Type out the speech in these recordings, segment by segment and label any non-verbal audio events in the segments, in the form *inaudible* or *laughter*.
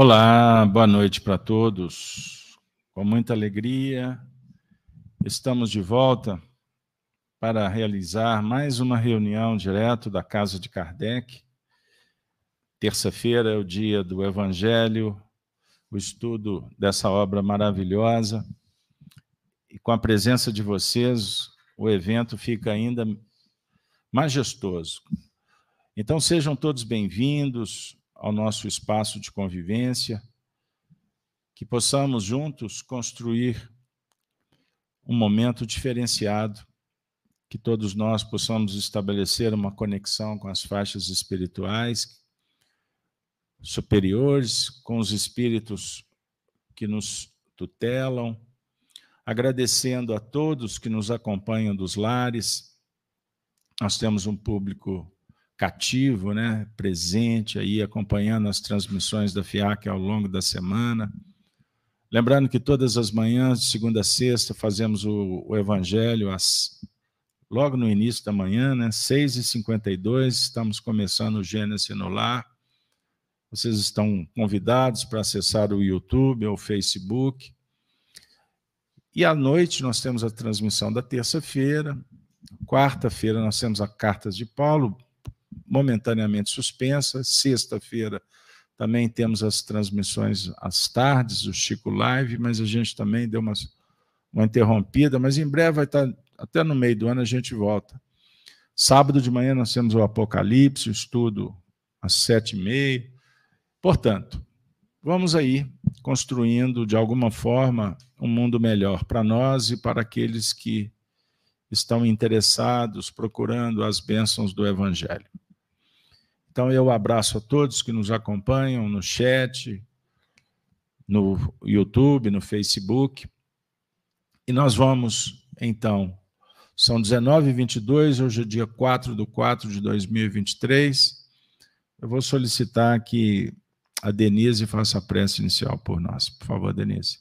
Olá, boa noite para todos. Com muita alegria, estamos de volta para realizar mais uma reunião direto da Casa de Kardec. Terça-feira é o dia do Evangelho, o estudo dessa obra maravilhosa. E com a presença de vocês, o evento fica ainda majestoso. Então sejam todos bem-vindos, ao nosso espaço de convivência, que possamos juntos construir um momento diferenciado, que todos nós possamos estabelecer uma conexão com as faixas espirituais superiores, com os espíritos que nos tutelam, agradecendo a todos que nos acompanham dos lares. Nós temos um público cativo, né, presente aí, acompanhando as transmissões da FIAC ao longo da semana. Lembrando que todas as manhãs, de segunda a sexta, fazemos o, o Evangelho às, logo no início da manhã, né, 6h52, estamos começando o Gênesis no Lar. Vocês estão convidados para acessar o YouTube ou o Facebook. E à noite nós temos a transmissão da terça-feira. Quarta-feira nós temos a Cartas de Paulo, momentaneamente suspensa. Sexta-feira também temos as transmissões às tardes, o Chico Live, mas a gente também deu uma, uma interrompida, mas em breve vai estar, até no meio do ano a gente volta. Sábado de manhã nós temos o Apocalipse, o estudo às sete e meia. Portanto, vamos aí construindo de alguma forma um mundo melhor para nós e para aqueles que estão interessados, procurando as bênçãos do Evangelho. Então, eu abraço a todos que nos acompanham no chat, no YouTube, no Facebook. E nós vamos, então, são 19h22, hoje é dia 4 de 4 de 2023. Eu vou solicitar que a Denise faça a prece inicial por nós. Por favor, Denise.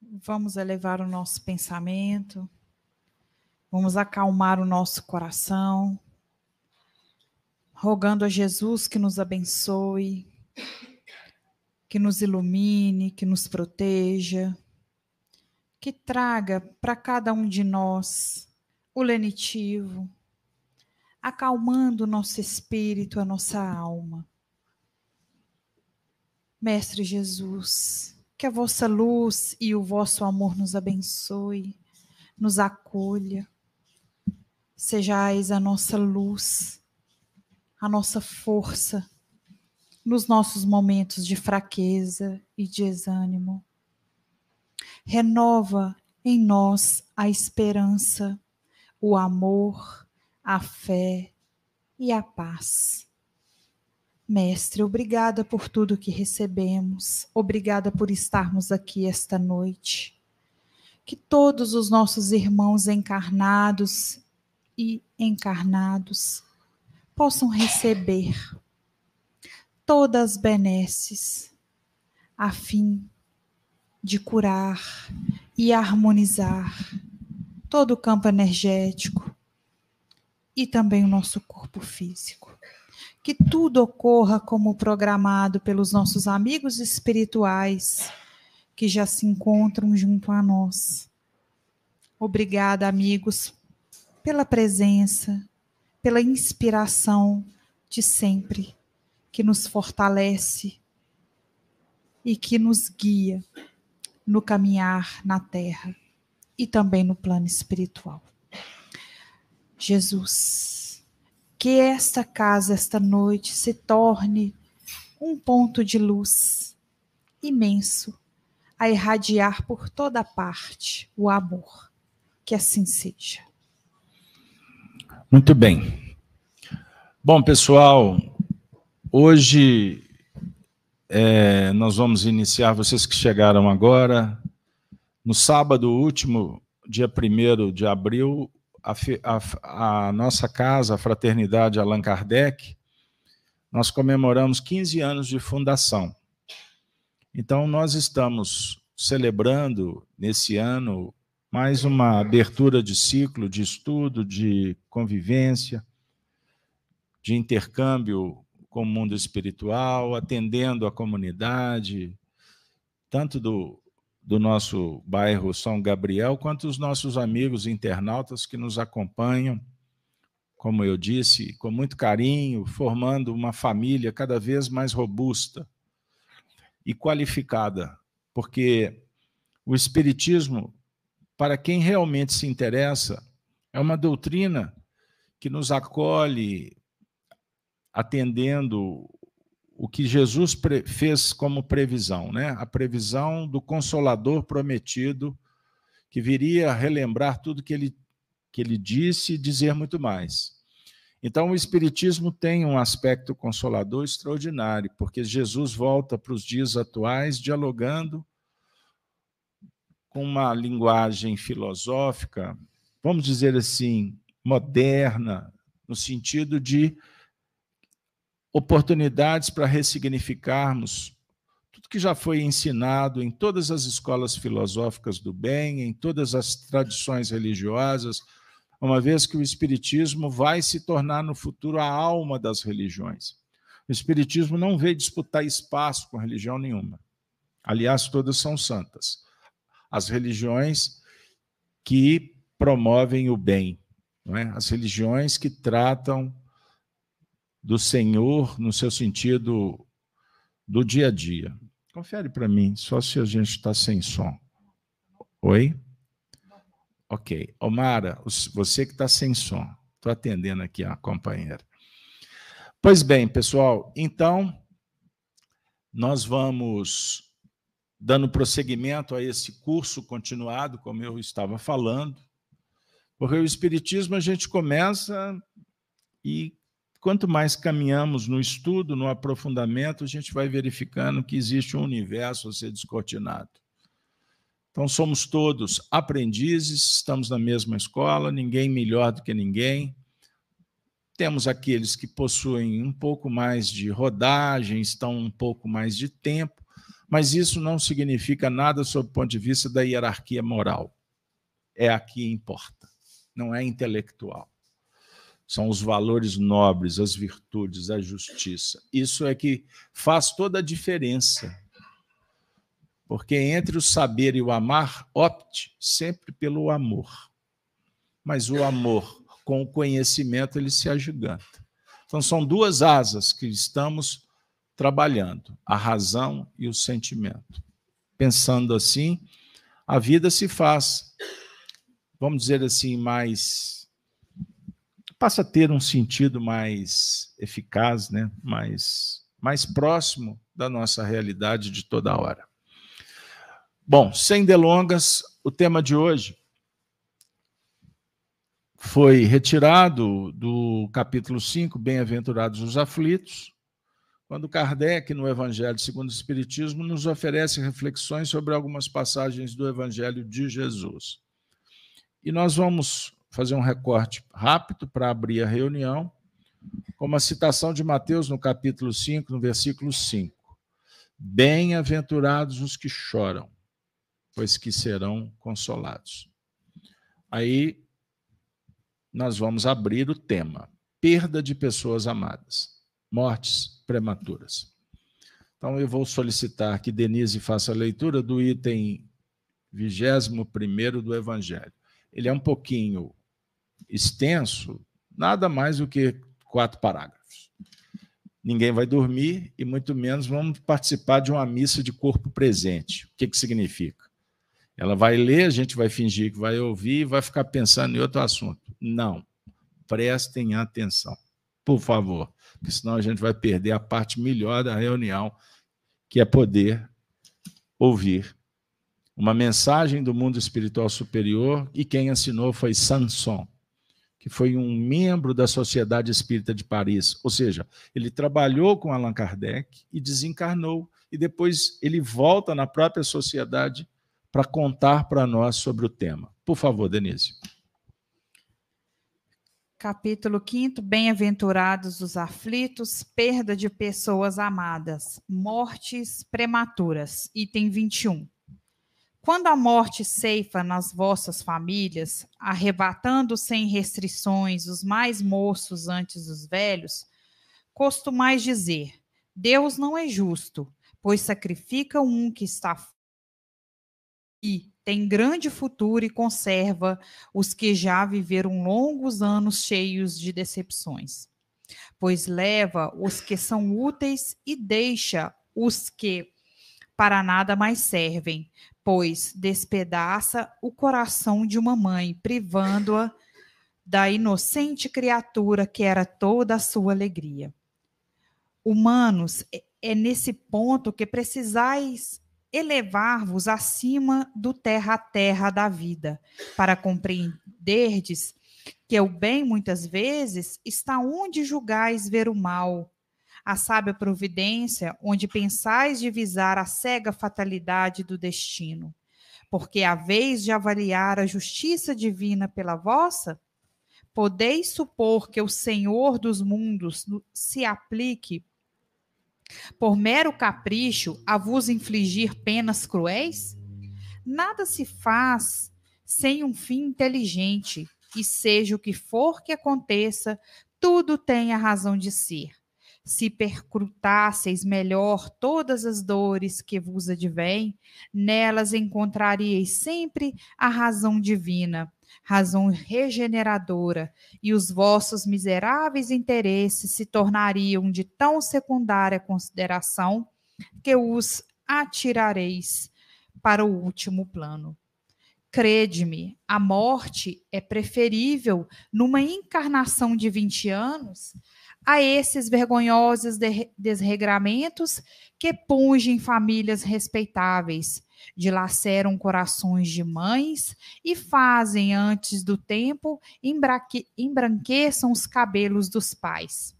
Vamos elevar o nosso pensamento Vamos acalmar o nosso coração, rogando a Jesus que nos abençoe, que nos ilumine, que nos proteja, que traga para cada um de nós o lenitivo, acalmando o nosso espírito, a nossa alma. Mestre Jesus, que a vossa luz e o vosso amor nos abençoe, nos acolha Sejais a nossa luz, a nossa força nos nossos momentos de fraqueza e desânimo. Renova em nós a esperança, o amor, a fé e a paz. Mestre, obrigada por tudo que recebemos, obrigada por estarmos aqui esta noite. Que todos os nossos irmãos encarnados e encarnados possam receber todas as benesses a fim de curar e harmonizar todo o campo energético e também o nosso corpo físico. Que tudo ocorra como programado pelos nossos amigos espirituais que já se encontram junto a nós. Obrigada, amigos, pela presença, pela inspiração de sempre, que nos fortalece e que nos guia no caminhar na terra e também no plano espiritual. Jesus, que esta casa, esta noite, se torne um ponto de luz imenso a irradiar por toda parte o amor. Que assim seja. Muito bem. Bom, pessoal, hoje é, nós vamos iniciar, vocês que chegaram agora, no sábado último, dia 1 de abril, a, a, a, nossa casa, a Fraternidade Allan Kardec, nós comemoramos 15 anos de fundação. Então, nós estamos celebrando nesse ano mais uma abertura de ciclo de estudo, de convivência, de intercâmbio com o mundo espiritual, atendendo a comunidade, tanto do, do nosso bairro São Gabriel, quanto os nossos amigos internautas que nos acompanham, como eu disse, com muito carinho, formando uma família cada vez mais robusta e qualificada, porque o Espiritismo, para quem realmente se interessa, é uma doutrina que nos acolhe atendendo o que Jesus fez como previsão, né? A previsão do consolador prometido que viria relembrar tudo que ele que ele disse e dizer muito mais. Então o espiritismo tem um aspecto consolador extraordinário, porque Jesus volta para os dias atuais dialogando com uma linguagem filosófica, vamos dizer assim, moderna, no sentido de oportunidades para ressignificarmos tudo que já foi ensinado em todas as escolas filosóficas do bem, em todas as tradições religiosas, uma vez que o Espiritismo vai se tornar no futuro a alma das religiões. O Espiritismo não veio disputar espaço com religião nenhuma. Aliás, todas são santas. As religiões que promovem o bem, é? as religiões que tratam do Senhor no seu sentido do dia a dia. Confere para mim, só se a gente está sem som. Oi? Ok. Omara, você que está sem som. Estou atendendo aqui a companheira. Pois bem, pessoal, então nós vamos dando prosseguimento a esse curso continuado, como eu estava falando, porque o Espiritismo a gente começa e quanto mais caminhamos no estudo, no aprofundamento, a gente vai verificando que existe um universo a ser descortinado. Então, somos todos aprendizes, estamos na mesma escola, ninguém melhor do que ninguém. Temos aqueles que possuem um pouco mais de rodagem, estão um pouco mais de tempo, mas isso não significa nada sob o ponto de vista da hierarquia moral. É aqui que importa, não é intelectual são os valores nobres, as virtudes, a justiça. Isso é que faz toda a diferença. Porque entre o saber e o amar, opte sempre pelo amor. Mas o amor com o conhecimento ele se agiganta. Então são duas asas que estamos trabalhando, a razão e o sentimento. Pensando assim, a vida se faz, vamos dizer assim, mais passa a ter um sentido mais eficaz, né? mais, mais próximo da nossa realidade de toda hora. Bom, sem delongas, o tema de hoje foi retirado do capítulo 5, Bem-aventurados os aflitos, quando Kardec, no Evangelho segundo o Espiritismo, nos oferece reflexões sobre algumas passagens do Evangelho de Jesus. E nós vamos fazer um recorte rápido para abrir a reunião, com uma citação de Mateus no capítulo 5, no versículo 5. Bem-aventurados os que choram, pois que serão consolados. Aí nós vamos abrir o tema: perda de pessoas amadas, mortes prematuras. Então eu vou solicitar que Denise faça a leitura do item 21 do Evangelho. Ele é um pouquinho extenso, nada mais do que quatro parágrafos. Ninguém vai dormir e muito menos vamos participar de uma missa de corpo presente. O que, que significa? Ela vai ler, a gente vai fingir que vai ouvir e vai ficar pensando em outro assunto. Não. Prestem atenção, por favor, porque senão a gente vai perder a parte melhor da reunião, que é poder ouvir uma mensagem do mundo espiritual superior e quem assinou foi Sanson que foi um membro da Sociedade Espírita de Paris, ou seja, ele trabalhou com Allan Kardec e desencarnou, e depois ele volta na própria sociedade para contar para nós sobre o tema. Por favor, Denise. Capítulo 5: Bem-aventurados os aflitos, perda de pessoas amadas, mortes prematuras. Item 21. Quando a morte ceifa nas vossas famílias, arrebatando sem restrições os mais moços antes dos velhos, costumais dizer: Deus não é justo, pois sacrifica um que está e tem grande futuro e conserva os que já viveram longos anos cheios de decepções. Pois leva os que são úteis e deixa os que para nada mais servem, pois despedaça o coração de uma mãe, privando-a da inocente criatura que era toda a sua alegria. Humanos, é, é nesse ponto que precisais elevar-vos acima do terra a terra da vida, para compreenderdes que o bem muitas vezes está onde julgais ver o mal, a sábia providência onde pensais divisar a cega fatalidade do destino. Porque a vez de avaliar a justiça divina pela vossa, podeis supor que o Senhor dos mundos se aplique por mero capricho a vos infligir penas cruéis? Nada se faz sem um fim inteligente, e seja o que for que aconteça, tudo tem a razão de ser se percrutasseis melhor todas as dores que vos advêm, nelas encontraríeis sempre a razão divina, razão regeneradora, e os vossos miseráveis interesses se tornariam de tão secundária consideração que os atirareis para o último plano. Crede-me, a morte é preferível numa encarnação de 20 anos a esses vergonhosos desregramentos que pungem famílias respeitáveis, dilaceram corações de mães e fazem, antes do tempo, embranqueçam os cabelos dos pais.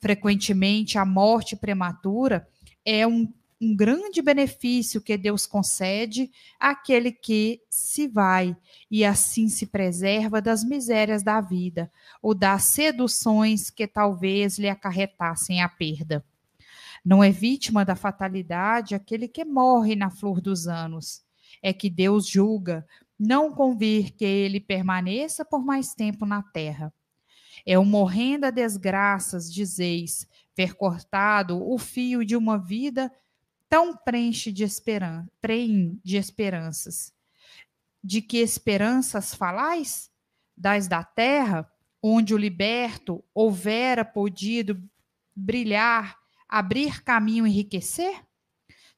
Frequentemente, a morte prematura é um um grande benefício que Deus concede àquele que se vai e assim se preserva das misérias da vida ou das seduções que talvez lhe acarretassem a perda. Não é vítima da fatalidade aquele que morre na flor dos anos. É que Deus julga não convir que ele permaneça por mais tempo na terra. É o morrendo a desgraças, dizeis, ver cortado o fio de uma vida tão preenche de, esperan preen de esperanças. De que esperanças falais? Das da terra, onde o liberto houvera podido brilhar, abrir caminho, enriquecer?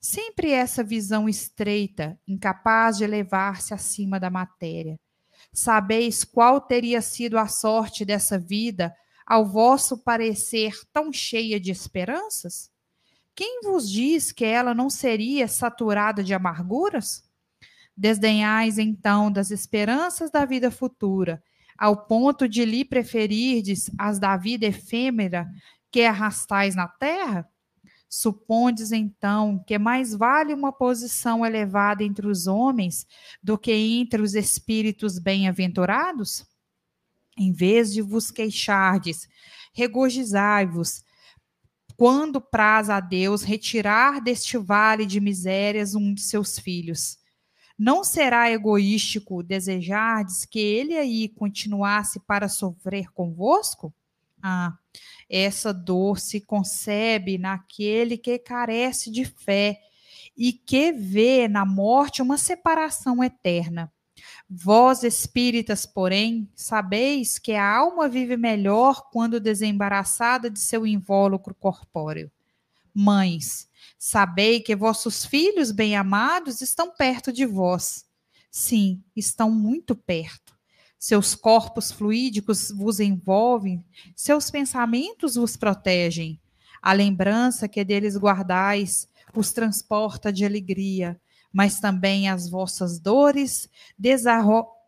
Sempre essa visão estreita, incapaz de elevar-se acima da matéria. Sabeis qual teria sido a sorte dessa vida, ao vosso parecer tão cheia de esperanças? Quem vos diz que ela não seria saturada de amarguras? Desdenhais então das esperanças da vida futura, ao ponto de lhe preferirdes as da vida efêmera que arrastais na terra? Supondes então que mais vale uma posição elevada entre os homens do que entre os espíritos bem-aventurados? Em vez de vos queixardes, regozijai-vos quando praz a Deus retirar deste vale de misérias um de seus filhos. Não será egoístico desejardes que ele aí continuasse para sofrer convosco? Ah, essa dor se concebe naquele que carece de fé e que vê na morte uma separação eterna. Vós espíritas, porém, sabeis que a alma vive melhor quando desembaraçada de seu invólucro corpóreo. Mães, sabei que vossos filhos bem-amados estão perto de vós. Sim, estão muito perto. Seus corpos fluídicos vos envolvem, seus pensamentos vos protegem. A lembrança que deles guardais os transporta de alegria mas também as vossas dores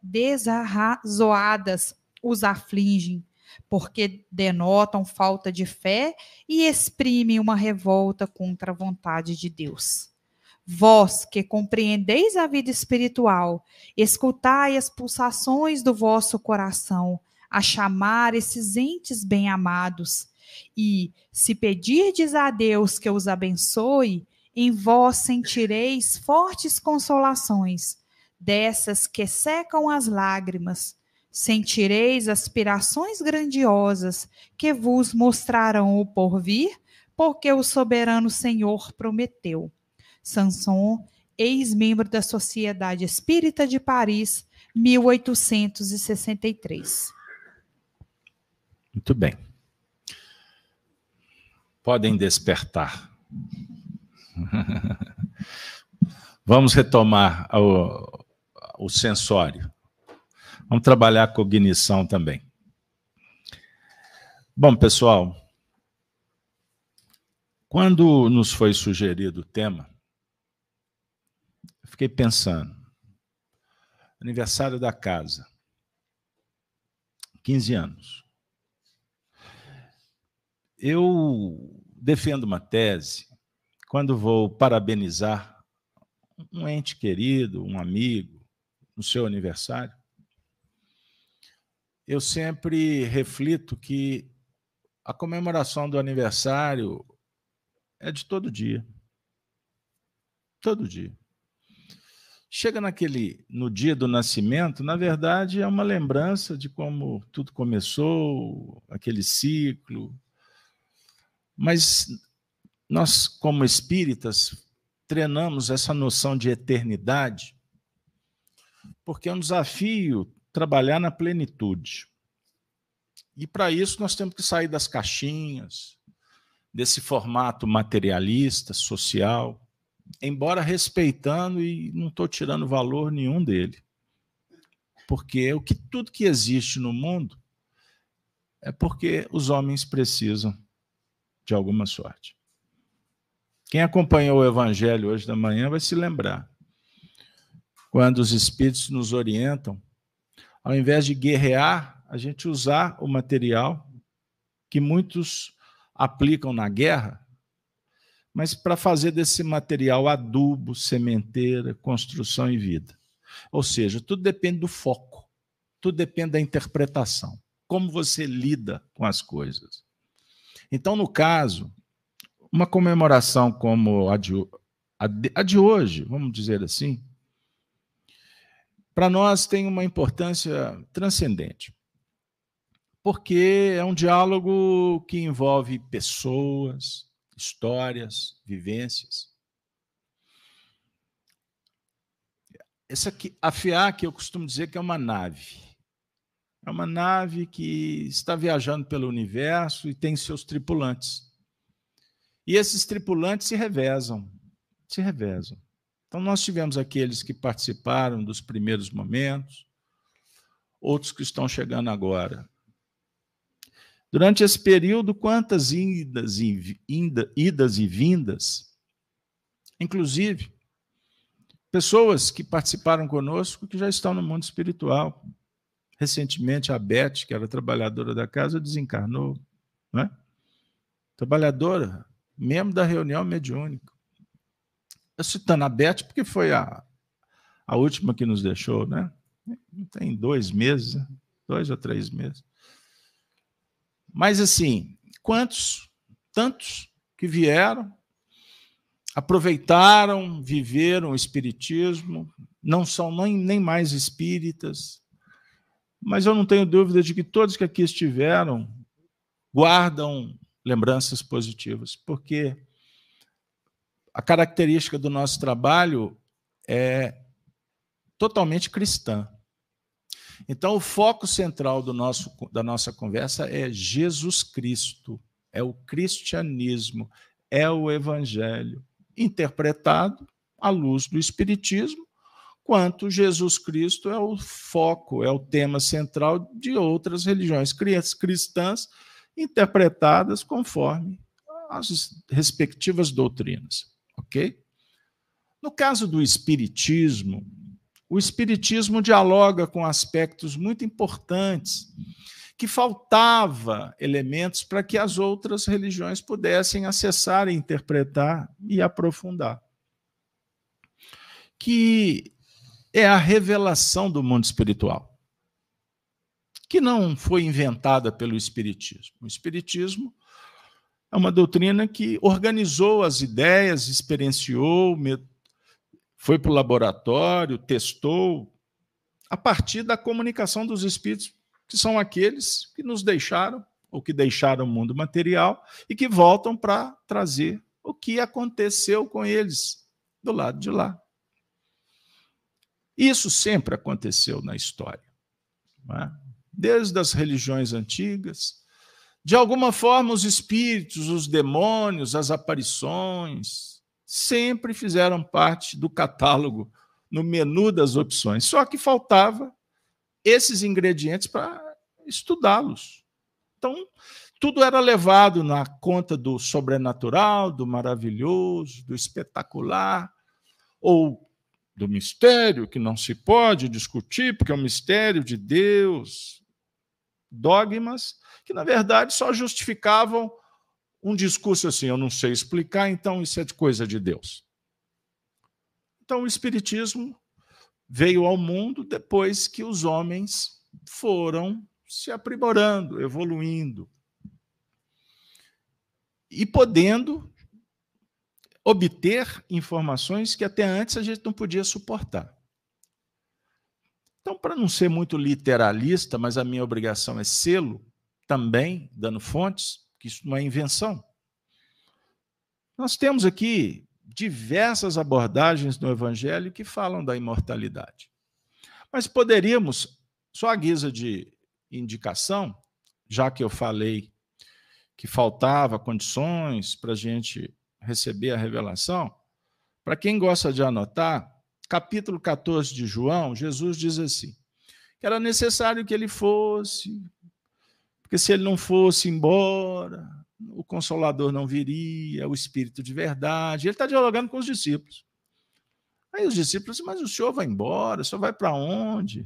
desarrazoadas os afligem, porque denotam falta de fé e exprimem uma revolta contra a vontade de Deus. Vós que compreendeis a vida espiritual, escutai as pulsações do vosso coração a chamar esses entes bem-amados. E, se pedirdes a Deus que os abençoe, em vós sentireis fortes consolações, dessas que secam as lágrimas, Sentireis aspirações grandiosas que vos mostrarão o porvir, porque o soberano Senhor prometeu. Sanson, ex-membro da Sociedade Espírita de Paris, 1863. Muito bem. Podem despertar. *laughs* Vamos retomar o, o sensório. Vamos trabalhar a cognição também. Bom, pessoal, quando nos foi sugerido o tema, fiquei pensando. Aniversário da casa. 15 anos. Eu defendo uma tese quando vou parabenizar um ente querido, um amigo, no seu aniversário. Eu sempre reflito que a comemoração do aniversário é de todo dia. Todo dia. Chega naquele no dia do nascimento, na verdade é uma lembrança de como tudo começou, aquele ciclo, mas nós, como espíritas, treinamos essa noção de eternidade, porque é um desafio trabalhar na plenitude. E para isso nós temos que sair das caixinhas, desse formato materialista, social, embora respeitando e não estou tirando valor nenhum dele. Porque o que tudo que existe no mundo é porque os homens precisam de alguma sorte. Quem acompanhou o Evangelho hoje da manhã vai se lembrar. Quando os Espíritos nos orientam, ao invés de guerrear, a gente usar o material que muitos aplicam na guerra, mas para fazer desse material adubo, sementeira, construção e vida. Ou seja, tudo depende do foco, tudo depende da interpretação, como você lida com as coisas. Então, no caso, uma comemoração como a de, a de, a de hoje, vamos dizer assim, para nós tem uma importância transcendente. Porque é um diálogo que envolve pessoas, histórias, vivências. Essa aqui, a FIAC, eu costumo dizer que é uma nave. É uma nave que está viajando pelo universo e tem seus tripulantes. E esses tripulantes se revezam, se revezam. Então, nós tivemos aqueles que participaram dos primeiros momentos, outros que estão chegando agora. Durante esse período, quantas idas e, inda, idas e vindas, inclusive pessoas que participaram conosco que já estão no mundo espiritual, Recentemente, a Beth, que era trabalhadora da casa, desencarnou. Né? Trabalhadora, membro da reunião mediúnica. Eu citando a Beth porque foi a, a última que nos deixou, né? Tem dois meses, né? dois ou três meses. Mas, assim, quantos, tantos que vieram, aproveitaram, viveram o Espiritismo, não são nem, nem mais espíritas, mas eu não tenho dúvida de que todos que aqui estiveram guardam lembranças positivas, porque a característica do nosso trabalho é totalmente cristã. Então, o foco central do nosso, da nossa conversa é Jesus Cristo, é o cristianismo, é o evangelho, interpretado à luz do Espiritismo quanto Jesus Cristo é o foco, é o tema central de outras religiões cristãs interpretadas conforme as respectivas doutrinas, ok? No caso do espiritismo, o espiritismo dialoga com aspectos muito importantes que faltava elementos para que as outras religiões pudessem acessar, interpretar e aprofundar. Que é a revelação do mundo espiritual, que não foi inventada pelo Espiritismo. O Espiritismo é uma doutrina que organizou as ideias, experienciou, foi para o laboratório, testou, a partir da comunicação dos espíritos, que são aqueles que nos deixaram, ou que deixaram o mundo material, e que voltam para trazer o que aconteceu com eles do lado de lá. Isso sempre aconteceu na história. É? Desde as religiões antigas, de alguma forma, os espíritos, os demônios, as aparições, sempre fizeram parte do catálogo, no menu das opções. Só que faltava esses ingredientes para estudá-los. Então, tudo era levado na conta do sobrenatural, do maravilhoso, do espetacular, ou do mistério que não se pode discutir, porque é um mistério de Deus. Dogmas que, na verdade, só justificavam um discurso assim: eu não sei explicar, então isso é de coisa de Deus. Então, o Espiritismo veio ao mundo depois que os homens foram se aprimorando, evoluindo e podendo obter informações que até antes a gente não podia suportar. Então, para não ser muito literalista, mas a minha obrigação é sê-lo também, dando fontes, que isso não é invenção. Nós temos aqui diversas abordagens no Evangelho que falam da imortalidade. Mas poderíamos, só a guisa de indicação, já que eu falei que faltava condições para a gente receber a revelação, para quem gosta de anotar, capítulo 14 de João, Jesus diz assim: que era necessário que ele fosse, porque se ele não fosse embora, o consolador não viria, o espírito de verdade. Ele está dialogando com os discípulos. Aí os discípulos mas o senhor vai embora, o senhor vai para onde?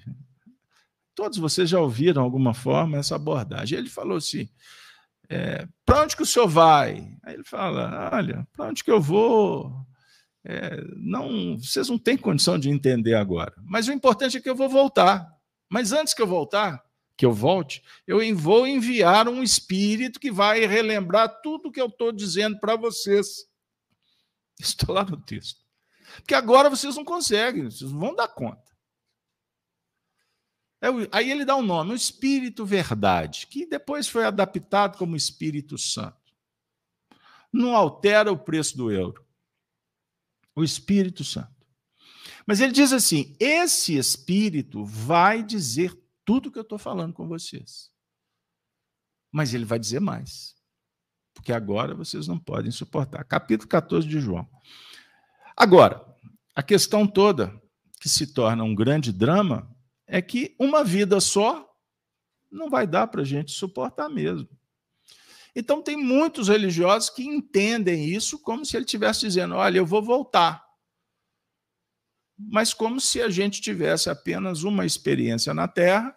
Todos vocês já ouviram, de alguma forma, essa abordagem. Ele falou assim: é, para onde que o senhor vai? Aí ele fala: olha, para onde que eu vou? É, não, vocês não têm condição de entender agora. Mas o importante é que eu vou voltar. Mas antes que eu voltar, que eu volte, eu vou enviar um espírito que vai relembrar tudo que eu estou dizendo para vocês. *laughs* Estou lá no texto. Porque agora vocês não conseguem, vocês não vão dar conta. É aí ele dá um nome, o Espírito Verdade, que depois foi adaptado como Espírito Santo. Não altera o preço do euro. O Espírito Santo. Mas ele diz assim: esse Espírito vai dizer tudo que eu estou falando com vocês. Mas ele vai dizer mais. Porque agora vocês não podem suportar. Capítulo 14 de João. Agora, a questão toda que se torna um grande drama é que uma vida só não vai dar para a gente suportar mesmo. Então, tem muitos religiosos que entendem isso como se ele estivesse dizendo: olha, eu vou voltar. Mas como se a gente tivesse apenas uma experiência na Terra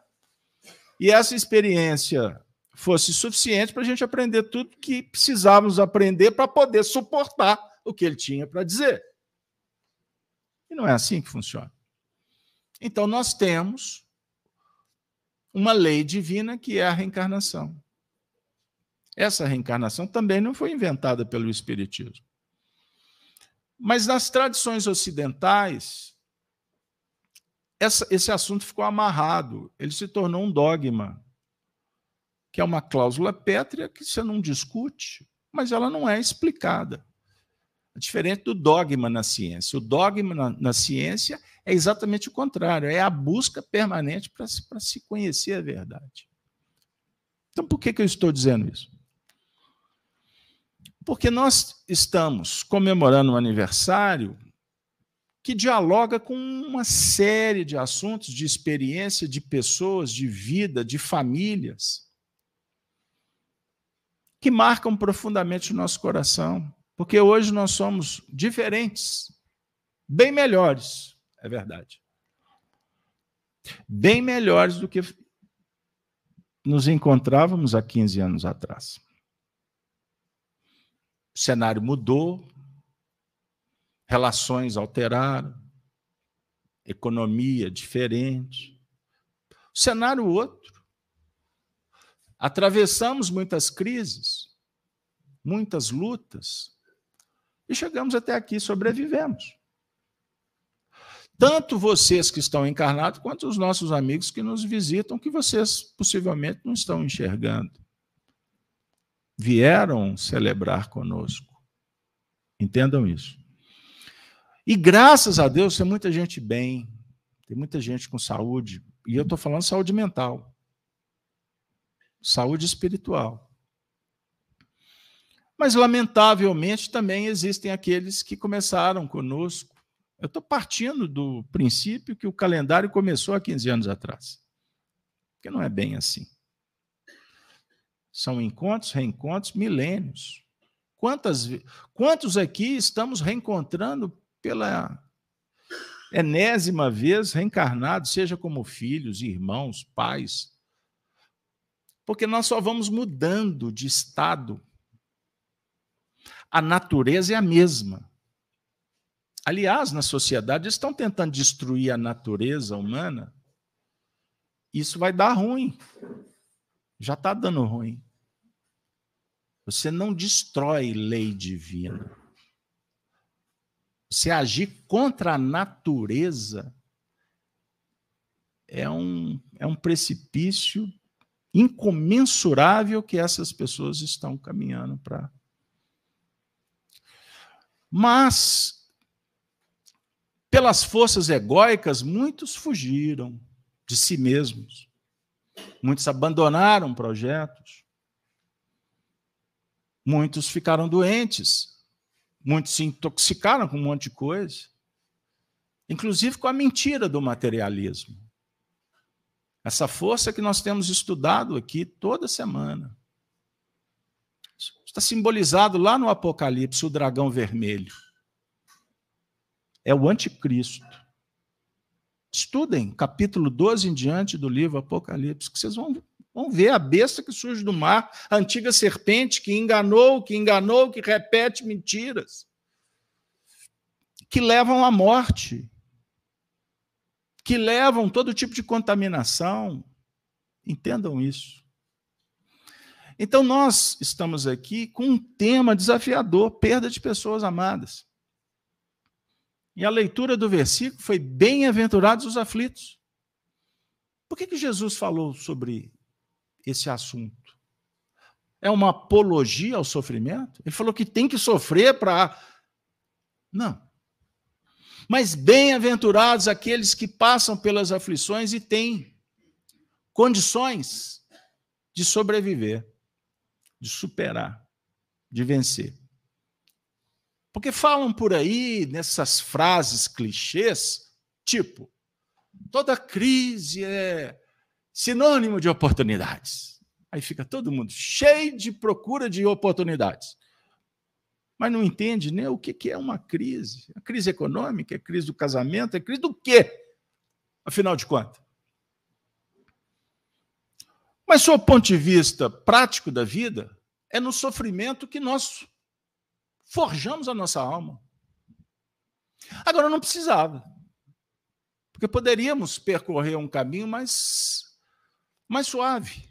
e essa experiência fosse suficiente para a gente aprender tudo que precisávamos aprender para poder suportar o que ele tinha para dizer. E não é assim que funciona. Então, nós temos uma lei divina que é a reencarnação. Essa reencarnação também não foi inventada pelo Espiritismo. Mas nas tradições ocidentais, essa, esse assunto ficou amarrado, ele se tornou um dogma, que é uma cláusula pétrea que você não discute, mas ela não é explicada. É diferente do dogma na ciência. O dogma na, na ciência é exatamente o contrário, é a busca permanente para se conhecer a verdade. Então, por que, que eu estou dizendo isso? Porque nós estamos comemorando um aniversário que dialoga com uma série de assuntos, de experiência de pessoas, de vida, de famílias, que marcam profundamente o nosso coração. Porque hoje nós somos diferentes, bem melhores, é verdade. Bem melhores do que nos encontrávamos há 15 anos atrás. O cenário mudou, relações alteraram, economia diferente, o cenário outro. Atravessamos muitas crises, muitas lutas, e chegamos até aqui, sobrevivemos. tanto vocês que estão encarnados, quanto os nossos amigos que nos visitam, que vocês possivelmente não estão enxergando. Vieram celebrar conosco. Entendam isso. E graças a Deus tem muita gente bem, tem muita gente com saúde, e eu estou falando saúde mental, saúde espiritual. Mas, lamentavelmente, também existem aqueles que começaram conosco eu estou partindo do princípio que o calendário começou há 15 anos atrás. Porque não é bem assim. São encontros, reencontros, milênios. Quantas, quantos aqui estamos reencontrando pela enésima vez reencarnados, seja como filhos, irmãos, pais? Porque nós só vamos mudando de estado. A natureza é a mesma. Aliás, na sociedade, estão tentando destruir a natureza humana. Isso vai dar ruim. Já está dando ruim. Você não destrói lei divina. Você agir contra a natureza é um, é um precipício incomensurável que essas pessoas estão caminhando para. Mas pelas forças egóicas, muitos fugiram de si mesmos. Muitos abandonaram projetos. Muitos ficaram doentes. Muitos se intoxicaram com um monte de coisa. Inclusive com a mentira do materialismo. Essa força que nós temos estudado aqui toda semana. Está simbolizado lá no Apocalipse, o dragão vermelho é o anticristo. Estudem capítulo 12 em diante do livro Apocalipse, que vocês vão, vão ver a besta que surge do mar, a antiga serpente que enganou, que enganou, que repete mentiras, que levam à morte, que levam todo tipo de contaminação. Entendam isso. Então, nós estamos aqui com um tema desafiador: perda de pessoas amadas. E a leitura do versículo foi: Bem-aventurados os aflitos. Por que, que Jesus falou sobre esse assunto? É uma apologia ao sofrimento? Ele falou que tem que sofrer para. Não. Mas bem-aventurados aqueles que passam pelas aflições e têm condições de sobreviver, de superar, de vencer. Porque falam por aí nessas frases clichês, tipo, toda crise é sinônimo de oportunidades. Aí fica todo mundo cheio de procura de oportunidades. Mas não entende nem o que é uma crise. A crise econômica, a crise do casamento, a crise do quê? Afinal de contas. Mas, sob o ponto de vista prático da vida, é no sofrimento que nós forjamos a nossa alma. Agora, não precisava. Porque poderíamos percorrer um caminho mais, mais suave,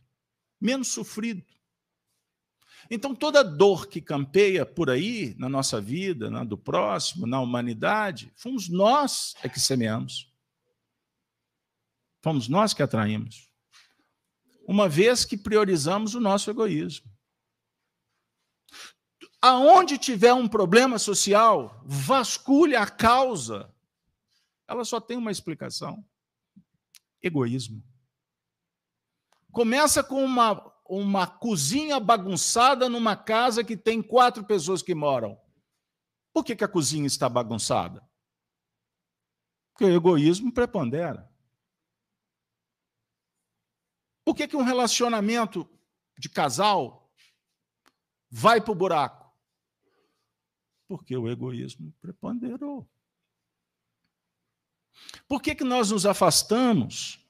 menos sofrido. Então, toda dor que campeia por aí, na nossa vida, na do próximo, na humanidade, fomos nós é que semeamos. Fomos nós que atraímos. Uma vez que priorizamos o nosso egoísmo. Aonde tiver um problema social, vasculhe a causa. Ela só tem uma explicação: egoísmo. Começa com uma, uma cozinha bagunçada numa casa que tem quatro pessoas que moram. Por que, que a cozinha está bagunçada? Porque o egoísmo prepondera. Por que, que um relacionamento de casal vai para o buraco? Porque o egoísmo preponderou. Por que, que nós nos afastamos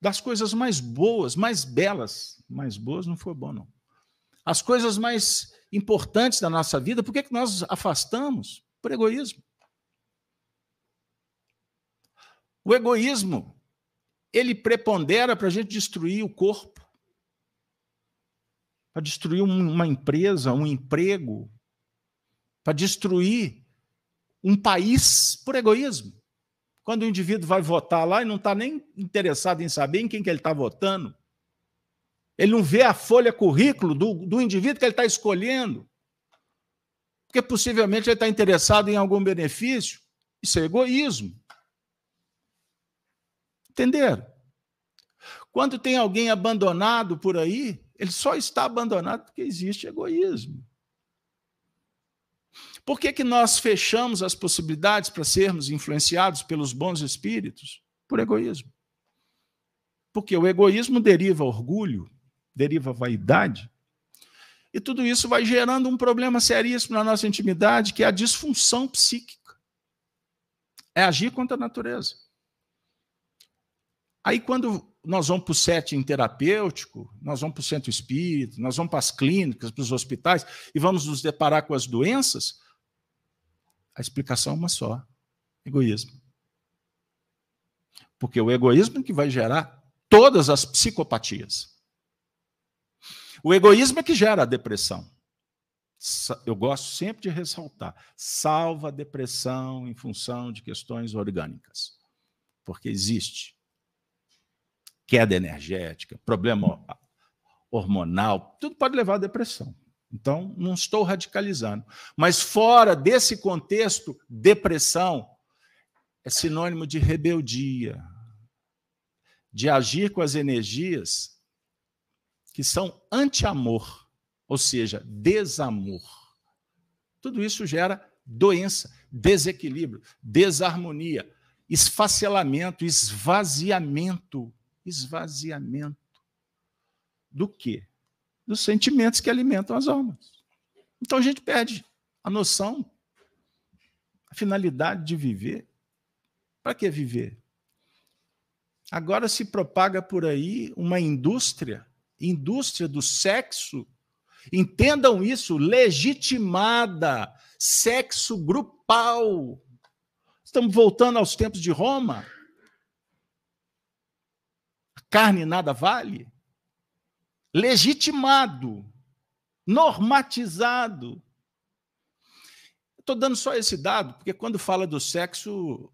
das coisas mais boas, mais belas? Mais boas não foi bom, não. As coisas mais importantes da nossa vida, por que, que nós nos afastamos? Por egoísmo. O egoísmo, ele prepondera para a gente destruir o corpo, para destruir uma empresa, um emprego, para destruir um país por egoísmo. Quando o indivíduo vai votar lá e não está nem interessado em saber em quem que ele está votando. Ele não vê a folha currículo do, do indivíduo que ele está escolhendo. Porque possivelmente ele está interessado em algum benefício. Isso é egoísmo. Entenderam? Quando tem alguém abandonado por aí, ele só está abandonado porque existe egoísmo. Por que, que nós fechamos as possibilidades para sermos influenciados pelos bons espíritos? Por egoísmo. Porque o egoísmo deriva orgulho, deriva vaidade, e tudo isso vai gerando um problema seríssimo na nossa intimidade, que é a disfunção psíquica. É agir contra a natureza. Aí, quando nós vamos para o setting terapêutico, nós vamos para o centro espírita, nós vamos para as clínicas, para os hospitais, e vamos nos deparar com as doenças, a explicação é uma só: egoísmo. Porque o egoísmo é que vai gerar todas as psicopatias. O egoísmo é que gera a depressão. Eu gosto sempre de ressaltar: salva a depressão em função de questões orgânicas. Porque existe queda energética, problema hormonal, tudo pode levar à depressão. Então, não estou radicalizando. Mas fora desse contexto, depressão é sinônimo de rebeldia, de agir com as energias que são anti-amor, ou seja, desamor. Tudo isso gera doença, desequilíbrio, desarmonia, esfacelamento, esvaziamento esvaziamento. Do quê? Dos sentimentos que alimentam as almas. Então a gente perde a noção, a finalidade de viver. Para que viver? Agora se propaga por aí uma indústria, indústria do sexo. Entendam isso, legitimada, sexo grupal. Estamos voltando aos tempos de Roma carne nada vale? Legitimado, normatizado. Estou dando só esse dado, porque quando fala do sexo,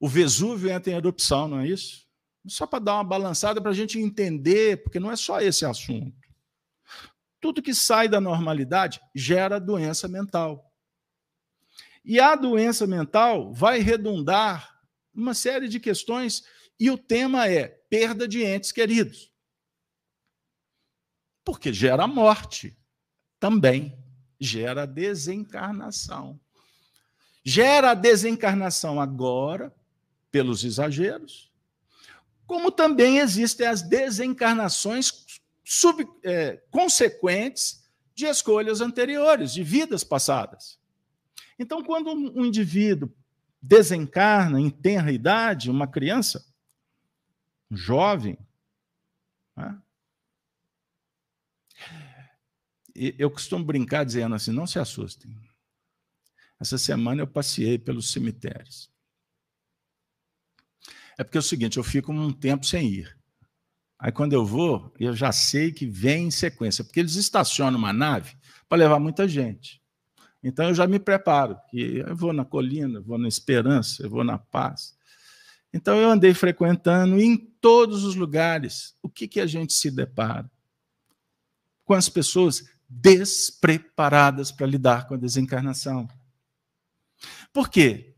o Vesúvio entra em erupção, não é isso? Só para dar uma balançada para a gente entender, porque não é só esse assunto. Tudo que sai da normalidade gera doença mental. E a doença mental vai redundar uma série de questões, e o tema é perda de entes queridos. Porque gera morte também, gera desencarnação. Gera a desencarnação agora, pelos exageros, como também existem as desencarnações sub, é, consequentes de escolhas anteriores, de vidas passadas. Então, quando um indivíduo desencarna em tenra idade, uma criança, jovem. Né? Eu costumo brincar dizendo assim: não se assustem. Essa semana eu passei pelos cemitérios. É porque é o seguinte: eu fico um tempo sem ir. Aí quando eu vou, eu já sei que vem em sequência, porque eles estacionam uma nave para levar muita gente. Então eu já me preparo, que eu vou na colina, vou na esperança, eu vou na paz. Então eu andei frequentando em todos os lugares. O que, que a gente se depara? Com as pessoas despreparadas para lidar com a desencarnação. Por quê?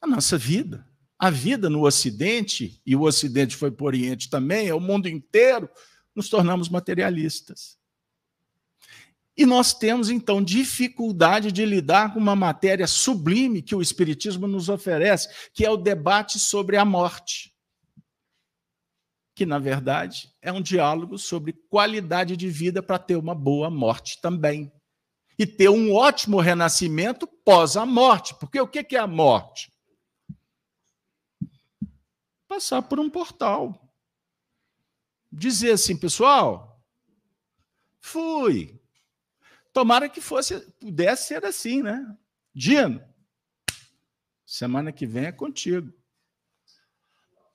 A nossa vida. A vida no Ocidente, e o Ocidente foi para o Oriente também, é o mundo inteiro, nos tornamos materialistas. E nós temos, então, dificuldade de lidar com uma matéria sublime que o Espiritismo nos oferece, que é o debate sobre a morte. Que, na verdade, é um diálogo sobre qualidade de vida para ter uma boa morte também. E ter um ótimo renascimento pós a morte. Porque o que é a morte? Passar por um portal. Dizer assim, pessoal, fui, Tomara que fosse, pudesse ser assim, né? Dino, semana que vem é contigo.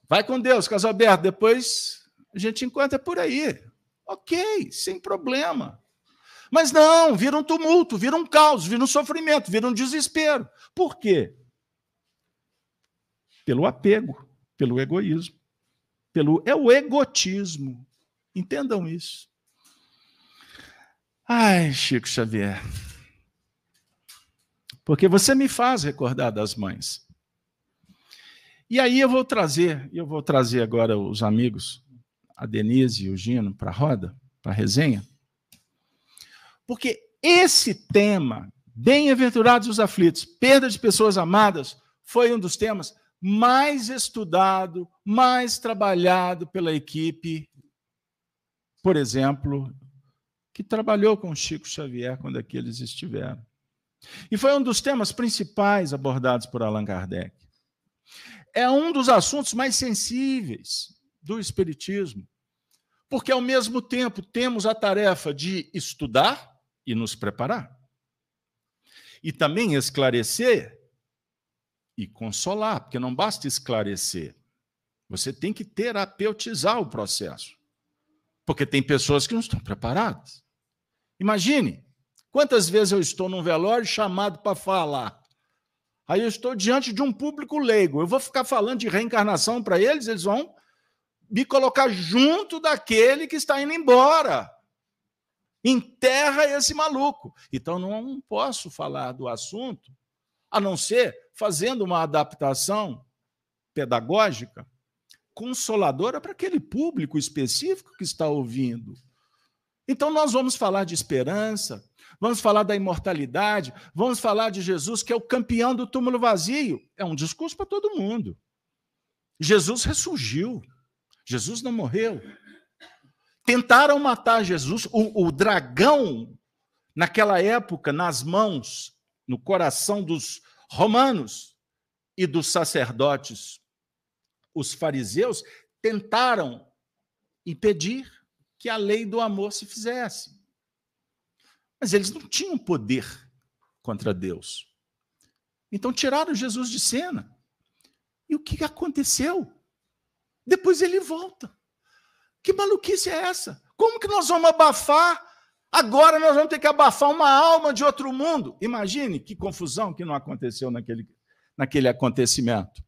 Vai com Deus, Casalberto, depois a gente encontra por aí. Ok, sem problema. Mas não, vira um tumulto, vira um caos, vira um sofrimento, vira um desespero. Por quê? Pelo apego, pelo egoísmo, pelo é o egotismo. Entendam isso. Ai, Chico Xavier. Porque você me faz recordar das mães. E aí eu vou trazer, eu vou trazer agora os amigos, a Denise e o Gino, para a roda, para a resenha. Porque esse tema, bem-aventurados os aflitos, perda de pessoas amadas, foi um dos temas mais estudado, mais trabalhado pela equipe, por exemplo, que trabalhou com Chico Xavier quando aqueles estiveram. E foi um dos temas principais abordados por Allan Kardec. É um dos assuntos mais sensíveis do Espiritismo, porque ao mesmo tempo temos a tarefa de estudar e nos preparar, e também esclarecer e consolar, porque não basta esclarecer, você tem que terapeutizar o processo, porque tem pessoas que não estão preparadas. Imagine, quantas vezes eu estou num velório chamado para falar. Aí eu estou diante de um público leigo. Eu vou ficar falando de reencarnação para eles, eles vão me colocar junto daquele que está indo embora. Enterra esse maluco. Então não posso falar do assunto, a não ser fazendo uma adaptação pedagógica consoladora para aquele público específico que está ouvindo. Então, nós vamos falar de esperança, vamos falar da imortalidade, vamos falar de Jesus, que é o campeão do túmulo vazio. É um discurso para todo mundo. Jesus ressurgiu. Jesus não morreu. Tentaram matar Jesus. O, o dragão, naquela época, nas mãos, no coração dos romanos e dos sacerdotes, os fariseus, tentaram impedir que a lei do amor se fizesse. Mas eles não tinham poder contra Deus. Então tiraram Jesus de cena. E o que aconteceu? Depois ele volta. Que maluquice é essa? Como que nós vamos abafar? Agora nós vamos ter que abafar uma alma de outro mundo. Imagine que confusão que não aconteceu naquele, naquele acontecimento.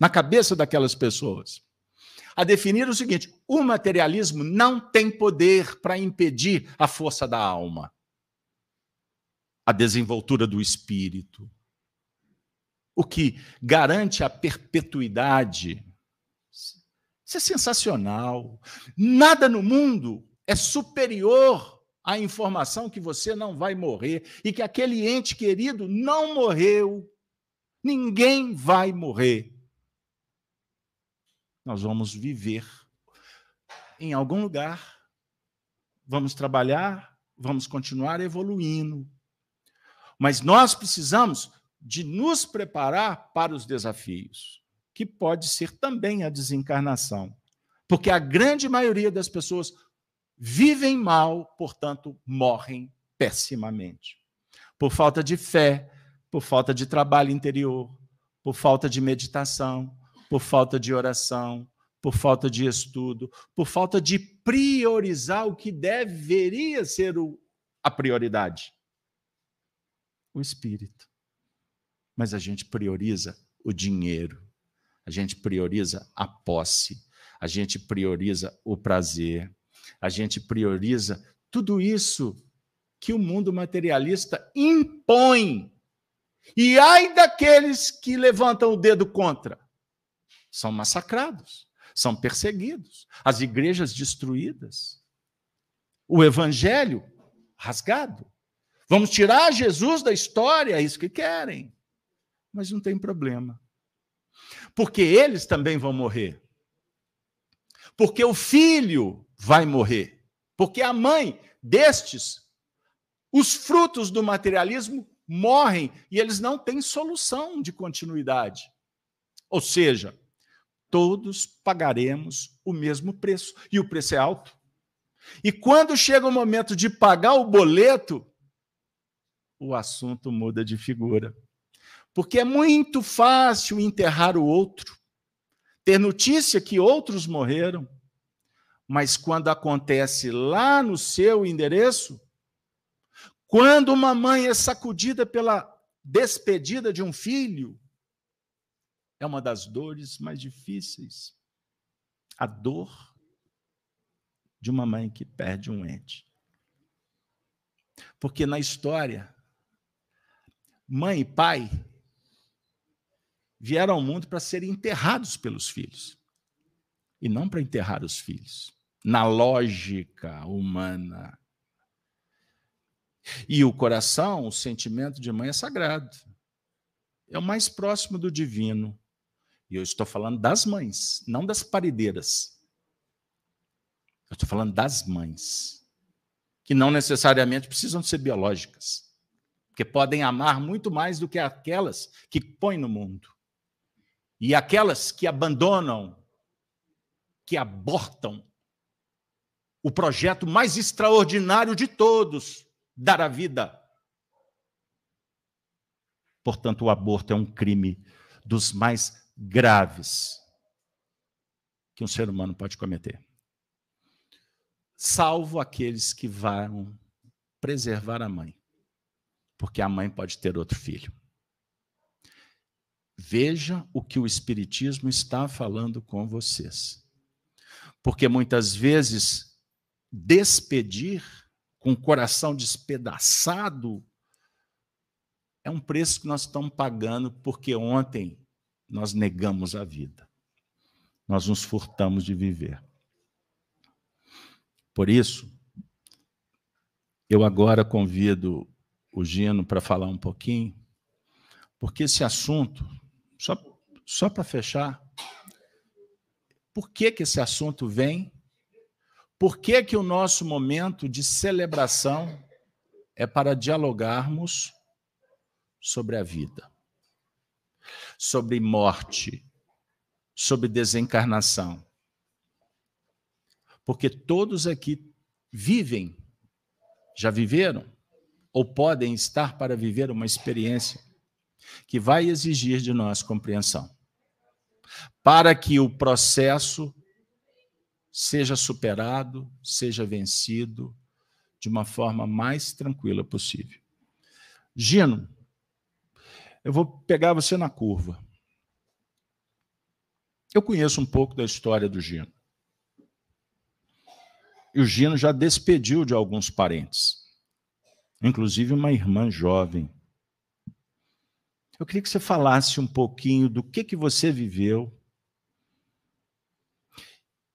Na cabeça daquelas pessoas a definir o seguinte: o materialismo não tem poder para impedir a força da alma, a desenvoltura do espírito. O que garante a perpetuidade. Isso é sensacional. Nada no mundo é superior à informação que você não vai morrer e que aquele ente querido não morreu. Ninguém vai morrer nós vamos viver em algum lugar, vamos trabalhar, vamos continuar evoluindo. Mas nós precisamos de nos preparar para os desafios, que pode ser também a desencarnação. Porque a grande maioria das pessoas vivem mal, portanto, morrem pessimamente. Por falta de fé, por falta de trabalho interior, por falta de meditação, por falta de oração, por falta de estudo, por falta de priorizar o que deveria ser o, a prioridade: o espírito. Mas a gente prioriza o dinheiro, a gente prioriza a posse, a gente prioriza o prazer, a gente prioriza tudo isso que o mundo materialista impõe. E ai daqueles que levantam o dedo contra são massacrados, são perseguidos, as igrejas destruídas, o evangelho rasgado. Vamos tirar Jesus da história, é isso que querem. Mas não tem problema. Porque eles também vão morrer. Porque o filho vai morrer. Porque a mãe destes, os frutos do materialismo morrem e eles não têm solução de continuidade. Ou seja, todos pagaremos o mesmo preço. E o preço é alto. E quando chega o momento de pagar o boleto, o assunto muda de figura. Porque é muito fácil enterrar o outro, ter notícia que outros morreram, mas quando acontece lá no seu endereço, quando uma mãe é sacudida pela despedida de um filho, é uma das dores mais difíceis. A dor de uma mãe que perde um ente. Porque na história, mãe e pai vieram ao mundo para serem enterrados pelos filhos e não para enterrar os filhos, na lógica humana. E o coração, o sentimento de mãe é sagrado. É o mais próximo do divino. E eu estou falando das mães, não das parideiras. Eu estou falando das mães, que não necessariamente precisam ser biológicas, porque podem amar muito mais do que aquelas que põem no mundo. E aquelas que abandonam, que abortam o projeto mais extraordinário de todos, dar a vida. Portanto, o aborto é um crime dos mais graves que um ser humano pode cometer. Salvo aqueles que vão preservar a mãe, porque a mãe pode ter outro filho. Veja o que o Espiritismo está falando com vocês. Porque muitas vezes despedir com o coração despedaçado é um preço que nós estamos pagando porque ontem nós negamos a vida. Nós nos furtamos de viver. Por isso, eu agora convido o Gino para falar um pouquinho, porque esse assunto só, só para fechar, por que, que esse assunto vem? Por que, que o nosso momento de celebração é para dialogarmos sobre a vida, sobre morte, sobre desencarnação? Porque todos aqui vivem, já viveram, ou podem estar para viver uma experiência que vai exigir de nós compreensão, para que o processo seja superado, seja vencido de uma forma mais tranquila possível. Gino, eu vou pegar você na curva. Eu conheço um pouco da história do Gino. E o Gino já despediu de alguns parentes, inclusive uma irmã jovem eu queria que você falasse um pouquinho do que, que você viveu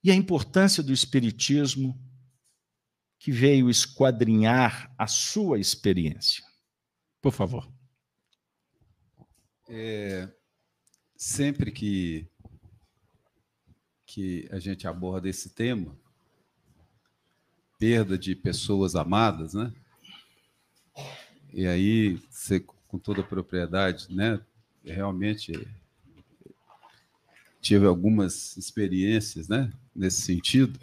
e a importância do Espiritismo que veio esquadrinhar a sua experiência. Por favor. É, sempre que, que a gente aborda esse tema, perda de pessoas amadas, né? E aí você com toda a propriedade, né? Realmente tive algumas experiências, né? Nesse sentido.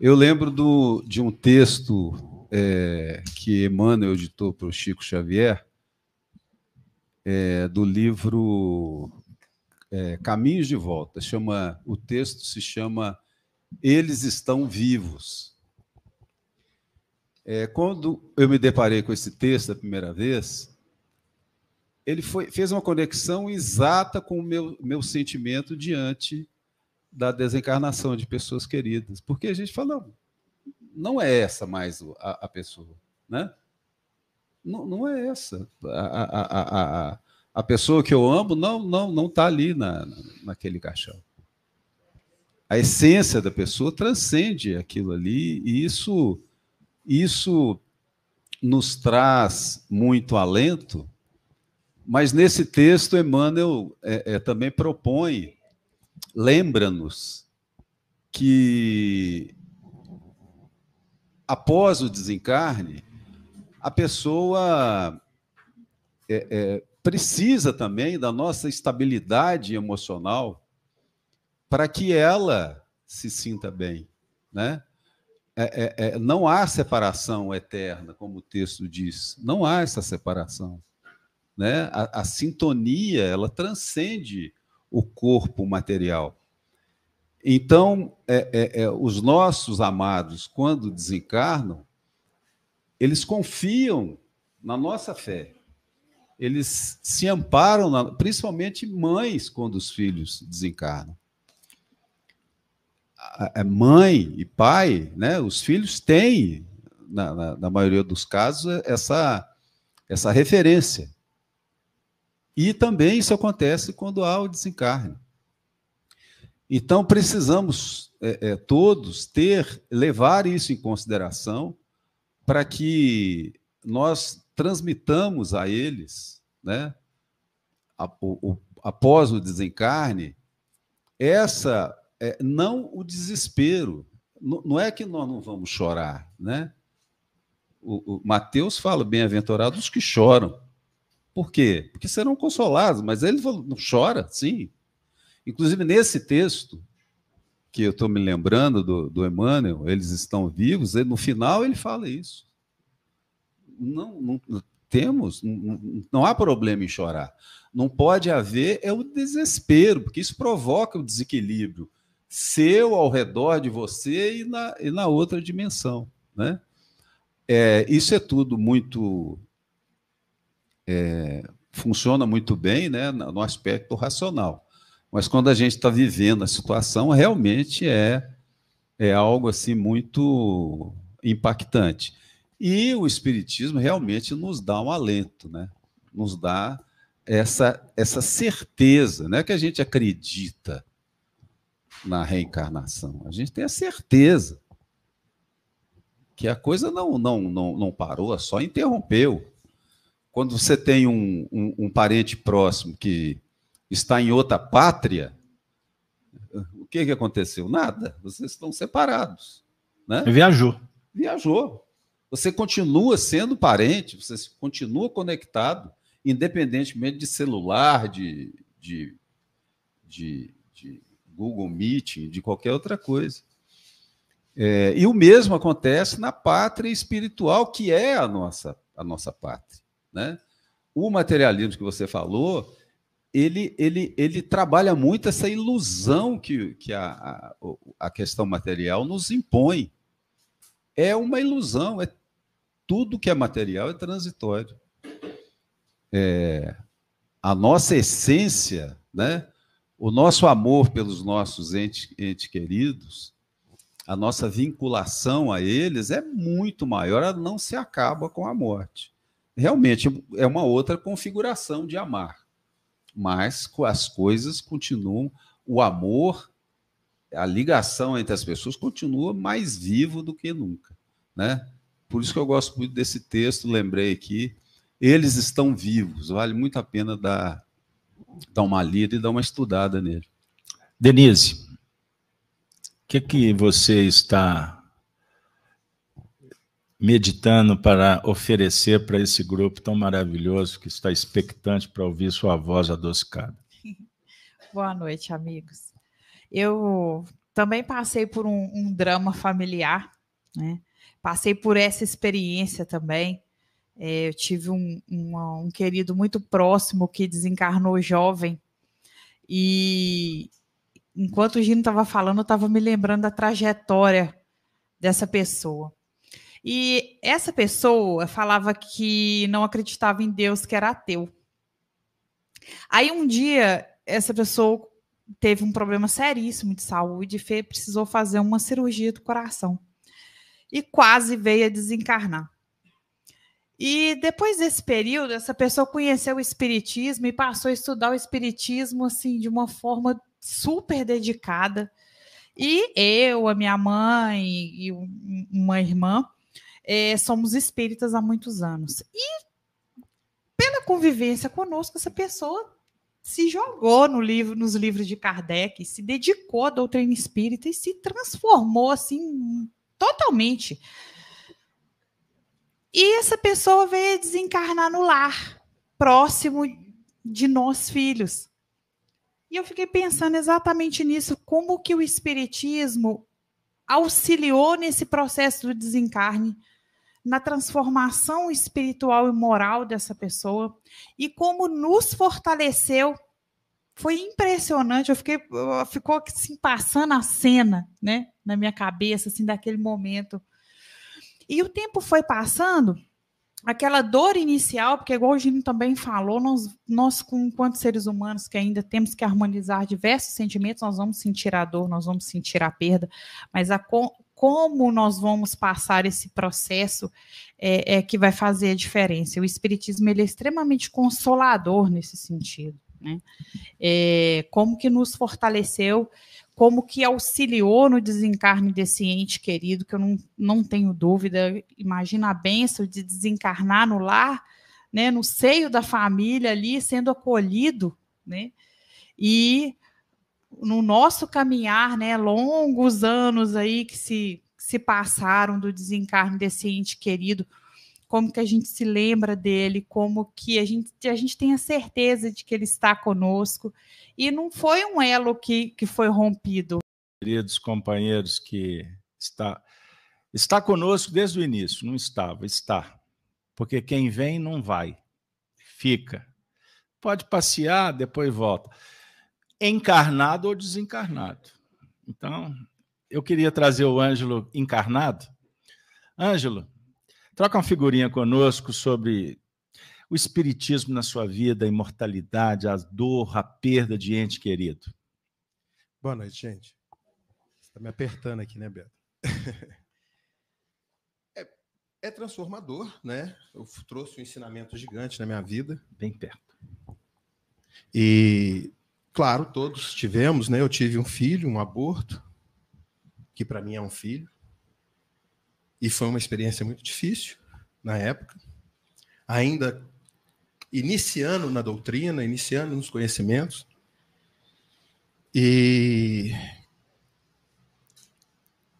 Eu lembro do, de um texto é, que Emmanuel editou para o Chico Xavier, é, do livro é, Caminhos de Volta. Chama, o texto se chama Eles Estão Vivos. É, quando eu me deparei com esse texto a primeira vez, ele foi, fez uma conexão exata com o meu, meu sentimento diante da desencarnação de pessoas queridas. Porque a gente fala, não, não é essa mais a, a pessoa, né? Não, não é essa. A, a, a, a, pessoa que eu amo não não não está ali na, naquele caixão. A essência da pessoa transcende aquilo ali e isso isso nos traz muito alento mas nesse texto, Emmanuel é, é, também propõe, lembra-nos que após o desencarne, a pessoa é, é precisa também da nossa estabilidade emocional para que ela se sinta bem, né? É, é, é, não há separação eterna, como o texto diz. Não há essa separação né? A, a sintonia ela transcende o corpo material. Então, é, é, é, os nossos amados, quando desencarnam, eles confiam na nossa fé. eles se amparam, na, principalmente mães, quando os filhos desencarnam. Mãe e pai, né, os filhos têm, na, na, na maioria dos casos, essa, essa referência. E também isso acontece quando há o desencarne. Então, precisamos é, é, todos ter, levar isso em consideração para que nós transmitamos a eles, né, a, o, após o desencarne, essa, é, não o desespero. Não, não é que nós não vamos chorar, né? O, o Mateus fala, bem-aventurados os que choram. Por quê? Porque serão consolados, mas ele falou, não chora, sim. Inclusive, nesse texto, que eu estou me lembrando do, do Emmanuel, eles estão vivos, no final ele fala isso. Não, não temos, não, não há problema em chorar. Não pode haver é o desespero, porque isso provoca o desequilíbrio seu ao redor de você e na, e na outra dimensão. Né? É, isso é tudo muito. É, funciona muito bem né, no aspecto racional. Mas quando a gente está vivendo a situação, realmente é, é algo assim muito impactante. E o Espiritismo realmente nos dá um alento, né? nos dá essa, essa certeza, não é que a gente acredita na reencarnação, a gente tem a certeza que a coisa não, não, não, não parou, só interrompeu. Quando você tem um, um, um parente próximo que está em outra pátria, o que, que aconteceu? Nada. Vocês estão separados. Né? Viajou. Viajou. Você continua sendo parente, você continua conectado, independentemente de celular, de, de, de, de Google Meeting, de qualquer outra coisa. É, e o mesmo acontece na pátria espiritual, que é a nossa, a nossa pátria. Né? O materialismo que você falou ele, ele, ele trabalha muito essa ilusão que, que a, a, a questão material nos impõe. É uma ilusão, é tudo que é material é transitório. É, a nossa essência, né? O nosso amor pelos nossos entes, entes queridos, a nossa vinculação a eles é muito maior, ela não se acaba com a morte. Realmente é uma outra configuração de amar mas as coisas continuam, o amor, a ligação entre as pessoas continua mais vivo do que nunca, né? Por isso que eu gosto muito desse texto, lembrei aqui, eles estão vivos, vale muito a pena dar, dar uma lida e dar uma estudada nele. Denise, o que, que você está meditando para oferecer para esse grupo tão maravilhoso que está expectante para ouvir sua voz adocicada. *laughs* Boa noite, amigos. Eu também passei por um, um drama familiar, né? Passei por essa experiência também. É, eu tive um, um, um querido muito próximo que desencarnou jovem e enquanto o Gino estava falando, eu estava me lembrando da trajetória dessa pessoa. E essa pessoa falava que não acreditava em Deus, que era ateu. Aí um dia, essa pessoa teve um problema seríssimo de saúde e precisou fazer uma cirurgia do coração. E quase veio a desencarnar. E depois desse período, essa pessoa conheceu o espiritismo e passou a estudar o espiritismo assim de uma forma super dedicada. E eu, a minha mãe e uma irmã é, somos espíritas há muitos anos. E pela convivência conosco, essa pessoa se jogou no livro, nos livros de Kardec, se dedicou à doutrina espírita e se transformou assim totalmente. E essa pessoa veio desencarnar no lar, próximo de nós filhos. E eu fiquei pensando exatamente nisso, como que o espiritismo auxiliou nesse processo do desencarne na transformação espiritual e moral dessa pessoa e como nos fortaleceu. Foi impressionante, eu fiquei ficou assim passando a cena, né, na minha cabeça assim daquele momento. E o tempo foi passando, aquela dor inicial, porque igual o Gino também falou, nós, nós enquanto seres humanos que ainda temos que harmonizar diversos sentimentos, nós vamos sentir a dor, nós vamos sentir a perda, mas a, como nós vamos passar esse processo é, é, que vai fazer a diferença. O Espiritismo ele é extremamente consolador nesse sentido. Né? É, como que nos fortaleceu como que auxiliou no desencarne desse ente querido, que eu não, não tenho dúvida. Imagina a benção de desencarnar no lar, né, no seio da família ali, sendo acolhido, né? E no nosso caminhar, né, longos anos aí que se, se passaram do desencarne desse ente querido, como que a gente se lembra dele, como que a gente, a gente tem a certeza de que ele está conosco. E não foi um elo que, que foi rompido. Queridos companheiros que está, está conosco desde o início, não estava, está. Porque quem vem não vai, fica. Pode passear, depois volta. Encarnado ou desencarnado. Então, eu queria trazer o Ângelo encarnado. Ângelo, Troca uma figurinha conosco sobre o espiritismo na sua vida, a imortalidade, a dor, a perda de ente querido. Boa noite, gente. Você está me apertando aqui, né, Beto? *laughs* é, é, transformador, né? Eu trouxe um ensinamento gigante na minha vida. Bem perto. E, claro, todos tivemos, né? Eu tive um filho, um aborto, que para mim é um filho. E foi uma experiência muito difícil na época, ainda iniciando na doutrina, iniciando nos conhecimentos. E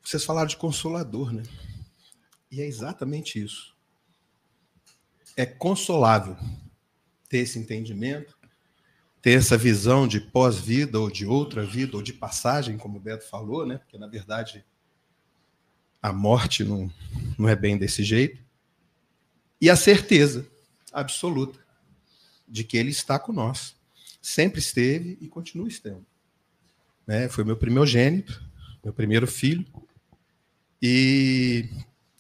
vocês falaram de consolador, né? E é exatamente isso. É consolável ter esse entendimento, ter essa visão de pós-vida ou de outra vida ou de passagem, como o Beto falou, né? Porque na verdade a morte não, não é bem desse jeito. E a certeza absoluta de que ele está com nós. Sempre esteve e continua estando. Né? Foi meu primogênito, meu primeiro filho. E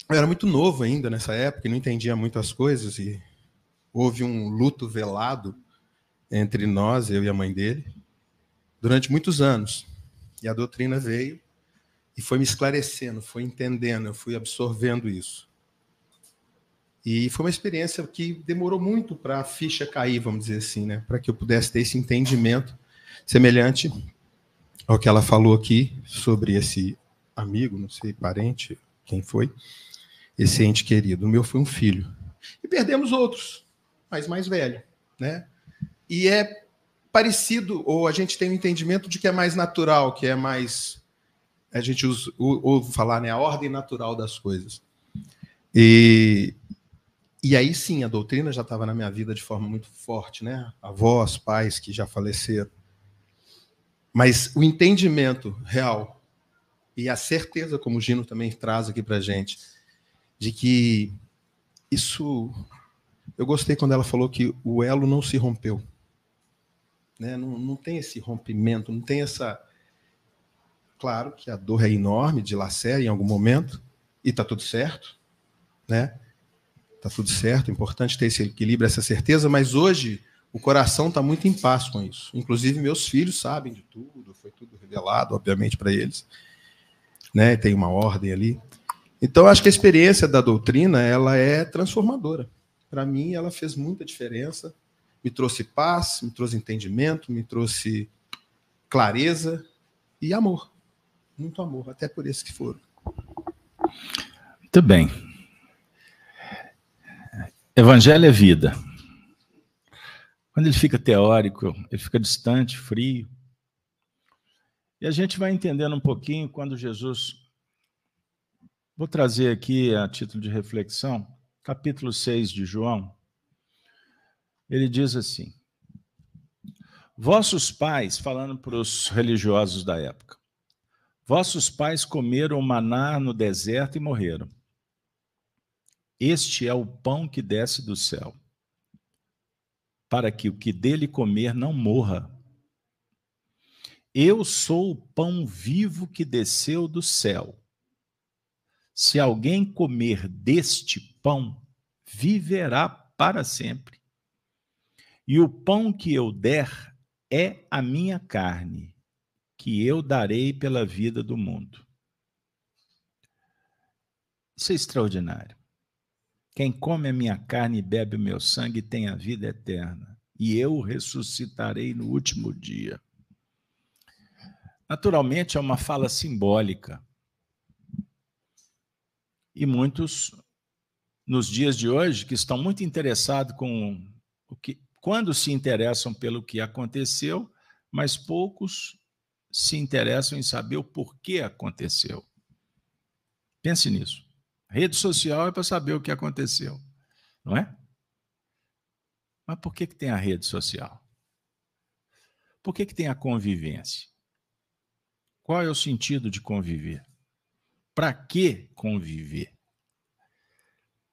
eu era muito novo ainda nessa época, não entendia muitas coisas. E houve um luto velado entre nós, eu e a mãe dele, durante muitos anos. E a doutrina veio e foi me esclarecendo, foi entendendo, eu fui absorvendo isso. E foi uma experiência que demorou muito para a ficha cair, vamos dizer assim, né? Para que eu pudesse ter esse entendimento semelhante ao que ela falou aqui sobre esse amigo, não sei, parente, quem foi, esse ente querido. O meu foi um filho. E perdemos outros, mas mais velho, né? E é parecido, ou a gente tem um entendimento de que é mais natural, que é mais a gente ouve falar, né, a ordem natural das coisas. E, e aí sim, a doutrina já estava na minha vida de forma muito forte, né? Avós, pais que já faleceram. Mas o entendimento real e a certeza, como o Gino também traz aqui para gente, de que isso. Eu gostei quando ela falou que o elo não se rompeu. Né? Não, não tem esse rompimento, não tem essa Claro que a dor é enorme, dilacera em algum momento, e está tudo certo, né? Está tudo certo, é importante ter esse equilíbrio, essa certeza, mas hoje o coração está muito em paz com isso. Inclusive, meus filhos sabem de tudo, foi tudo revelado, obviamente, para eles. Né? Tem uma ordem ali. Então, acho que a experiência da doutrina ela é transformadora. Para mim, ela fez muita diferença. Me trouxe paz, me trouxe entendimento, me trouxe clareza e amor muito amor, até por esses que foram. Muito bem. Evangelho é vida. Quando ele fica teórico, ele fica distante, frio. E a gente vai entendendo um pouquinho quando Jesus. Vou trazer aqui a título de reflexão, capítulo 6 de João. Ele diz assim: Vossos pais, falando para os religiosos da época, Vossos pais comeram maná no deserto e morreram. Este é o pão que desce do céu, para que o que dele comer não morra. Eu sou o pão vivo que desceu do céu. Se alguém comer deste pão, viverá para sempre. E o pão que eu der é a minha carne, que eu darei pela vida do mundo. Isso é extraordinário. Quem come a minha carne e bebe o meu sangue tem a vida eterna, e eu ressuscitarei no último dia. Naturalmente, é uma fala simbólica. E muitos, nos dias de hoje, que estão muito interessados com o que, quando se interessam pelo que aconteceu, mas poucos se interessam em saber o porquê aconteceu. Pense nisso. Rede social é para saber o que aconteceu, não é? Mas por que, que tem a rede social? Por que, que tem a convivência? Qual é o sentido de conviver? Para que conviver?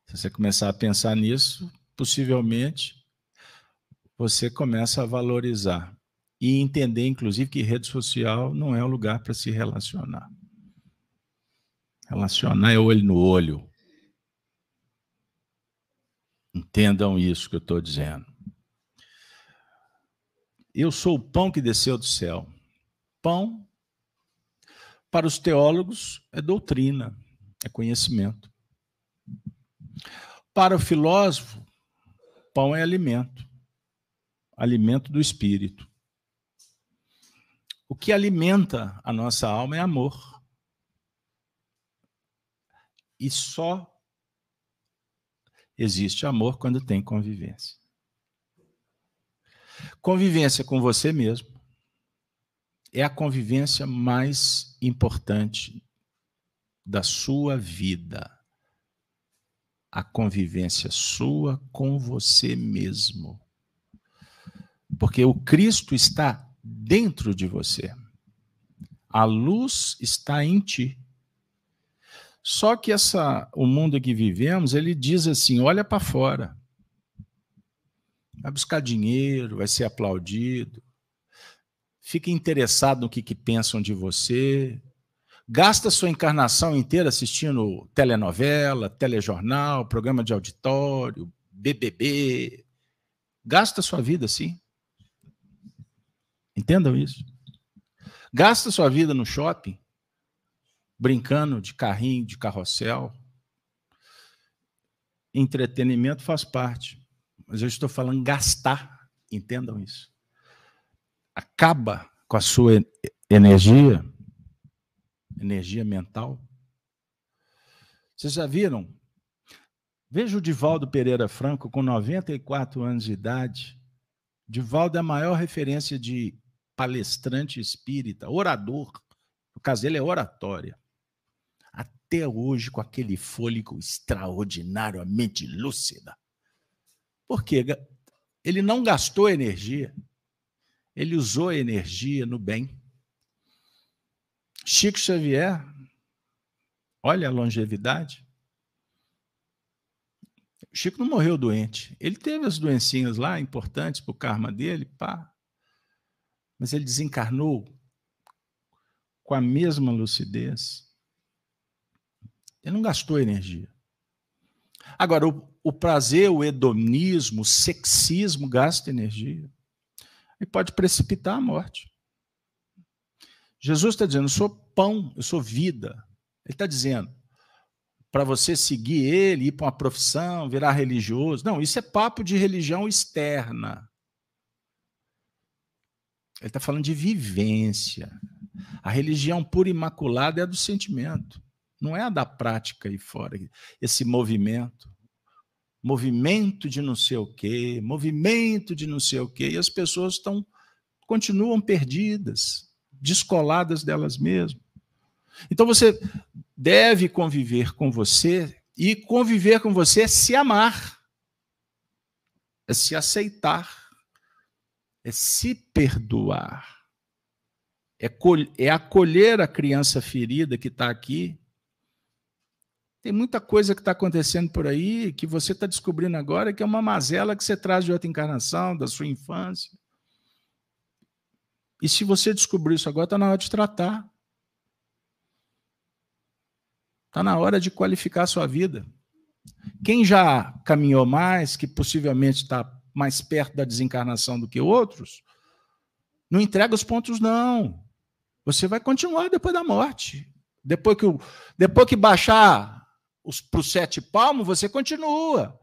Se você começar a pensar nisso, possivelmente você começa a valorizar e entender, inclusive, que rede social não é o lugar para se relacionar. Relacionar é olho no olho. Entendam isso que eu estou dizendo. Eu sou o pão que desceu do céu. Pão para os teólogos é doutrina, é conhecimento. Para o filósofo, pão é alimento, alimento do espírito. O que alimenta a nossa alma é amor. E só existe amor quando tem convivência. Convivência com você mesmo, é a convivência mais importante da sua vida. A convivência sua com você mesmo. Porque o Cristo está dentro de você. A luz está em ti. Só que essa, o mundo que vivemos, ele diz assim: olha para fora. Vai buscar dinheiro, vai ser aplaudido, fica interessado no que, que pensam de você, gasta sua encarnação inteira assistindo telenovela, telejornal, programa de auditório, BBB. Gasta sua vida assim. Entendam isso. Gasta sua vida no shopping, brincando de carrinho, de carrossel. Entretenimento faz parte. Mas eu estou falando gastar. Entendam isso acaba com a sua energia, energia mental. Vocês já viram? Veja o Divaldo Pereira Franco com 94 anos de idade. Divaldo é a maior referência de palestrante espírita, orador. No caso dele é oratória. Até hoje, com aquele fôlego extraordinariamente lúcida. Por quê? Ele não gastou energia. Ele usou energia no bem. Chico Xavier, olha a longevidade. Chico não morreu doente. Ele teve as doencinhas lá importantes para o karma dele, pá. Mas ele desencarnou com a mesma lucidez. Ele não gastou energia. Agora, o, o prazer, o hedonismo, o sexismo gasta energia e pode precipitar a morte. Jesus está dizendo: eu sou pão, eu sou vida. Ele está dizendo para você seguir ele, ir para uma profissão, virar religioso. Não, isso é papo de religião externa. Ele está falando de vivência. A religião pura e imaculada é a do sentimento, não é a da prática aí fora. Esse movimento movimento de não sei o quê, movimento de não sei o quê, e as pessoas estão continuam perdidas, descoladas delas mesmas. Então você deve conviver com você e conviver com você é se amar, é se aceitar, é se perdoar, é, é acolher a criança ferida que está aqui tem muita coisa que está acontecendo por aí que você está descobrindo agora que é uma mazela que você traz de outra encarnação, da sua infância. E se você descobrir isso agora, está na hora de tratar. Está na hora de qualificar a sua vida. Quem já caminhou mais, que possivelmente está mais perto da desencarnação do que outros, não entrega os pontos, não. Você vai continuar depois da morte. Depois que, depois que baixar para os sete palmos, você continua.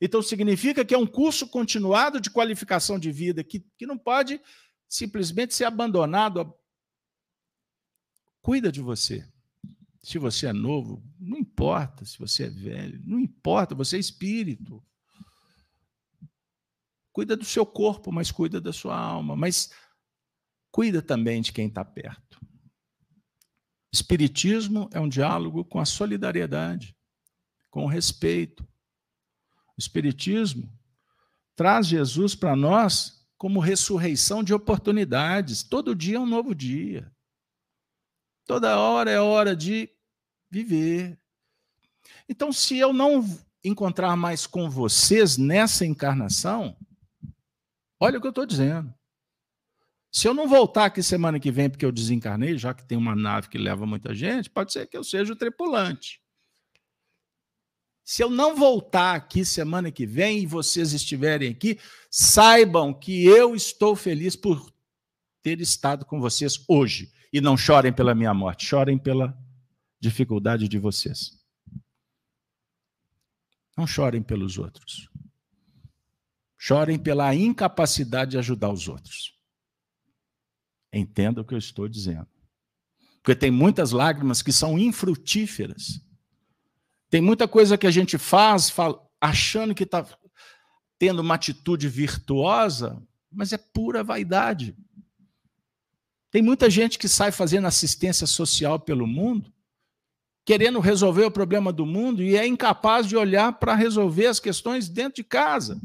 Então, significa que é um curso continuado de qualificação de vida, que, que não pode simplesmente ser abandonado. Cuida de você. Se você é novo, não importa se você é velho, não importa, você é espírito. Cuida do seu corpo, mas cuida da sua alma. Mas cuida também de quem está perto. Espiritismo é um diálogo com a solidariedade, com o respeito. O Espiritismo traz Jesus para nós como ressurreição de oportunidades. Todo dia é um novo dia. Toda hora é hora de viver. Então, se eu não encontrar mais com vocês nessa encarnação, olha o que eu estou dizendo. Se eu não voltar aqui semana que vem porque eu desencarnei, já que tem uma nave que leva muita gente, pode ser que eu seja o tripulante. Se eu não voltar aqui semana que vem e vocês estiverem aqui, saibam que eu estou feliz por ter estado com vocês hoje. E não chorem pela minha morte, chorem pela dificuldade de vocês. Não chorem pelos outros. Chorem pela incapacidade de ajudar os outros. Entenda o que eu estou dizendo. Porque tem muitas lágrimas que são infrutíferas. Tem muita coisa que a gente faz achando que está tendo uma atitude virtuosa, mas é pura vaidade. Tem muita gente que sai fazendo assistência social pelo mundo, querendo resolver o problema do mundo e é incapaz de olhar para resolver as questões dentro de casa.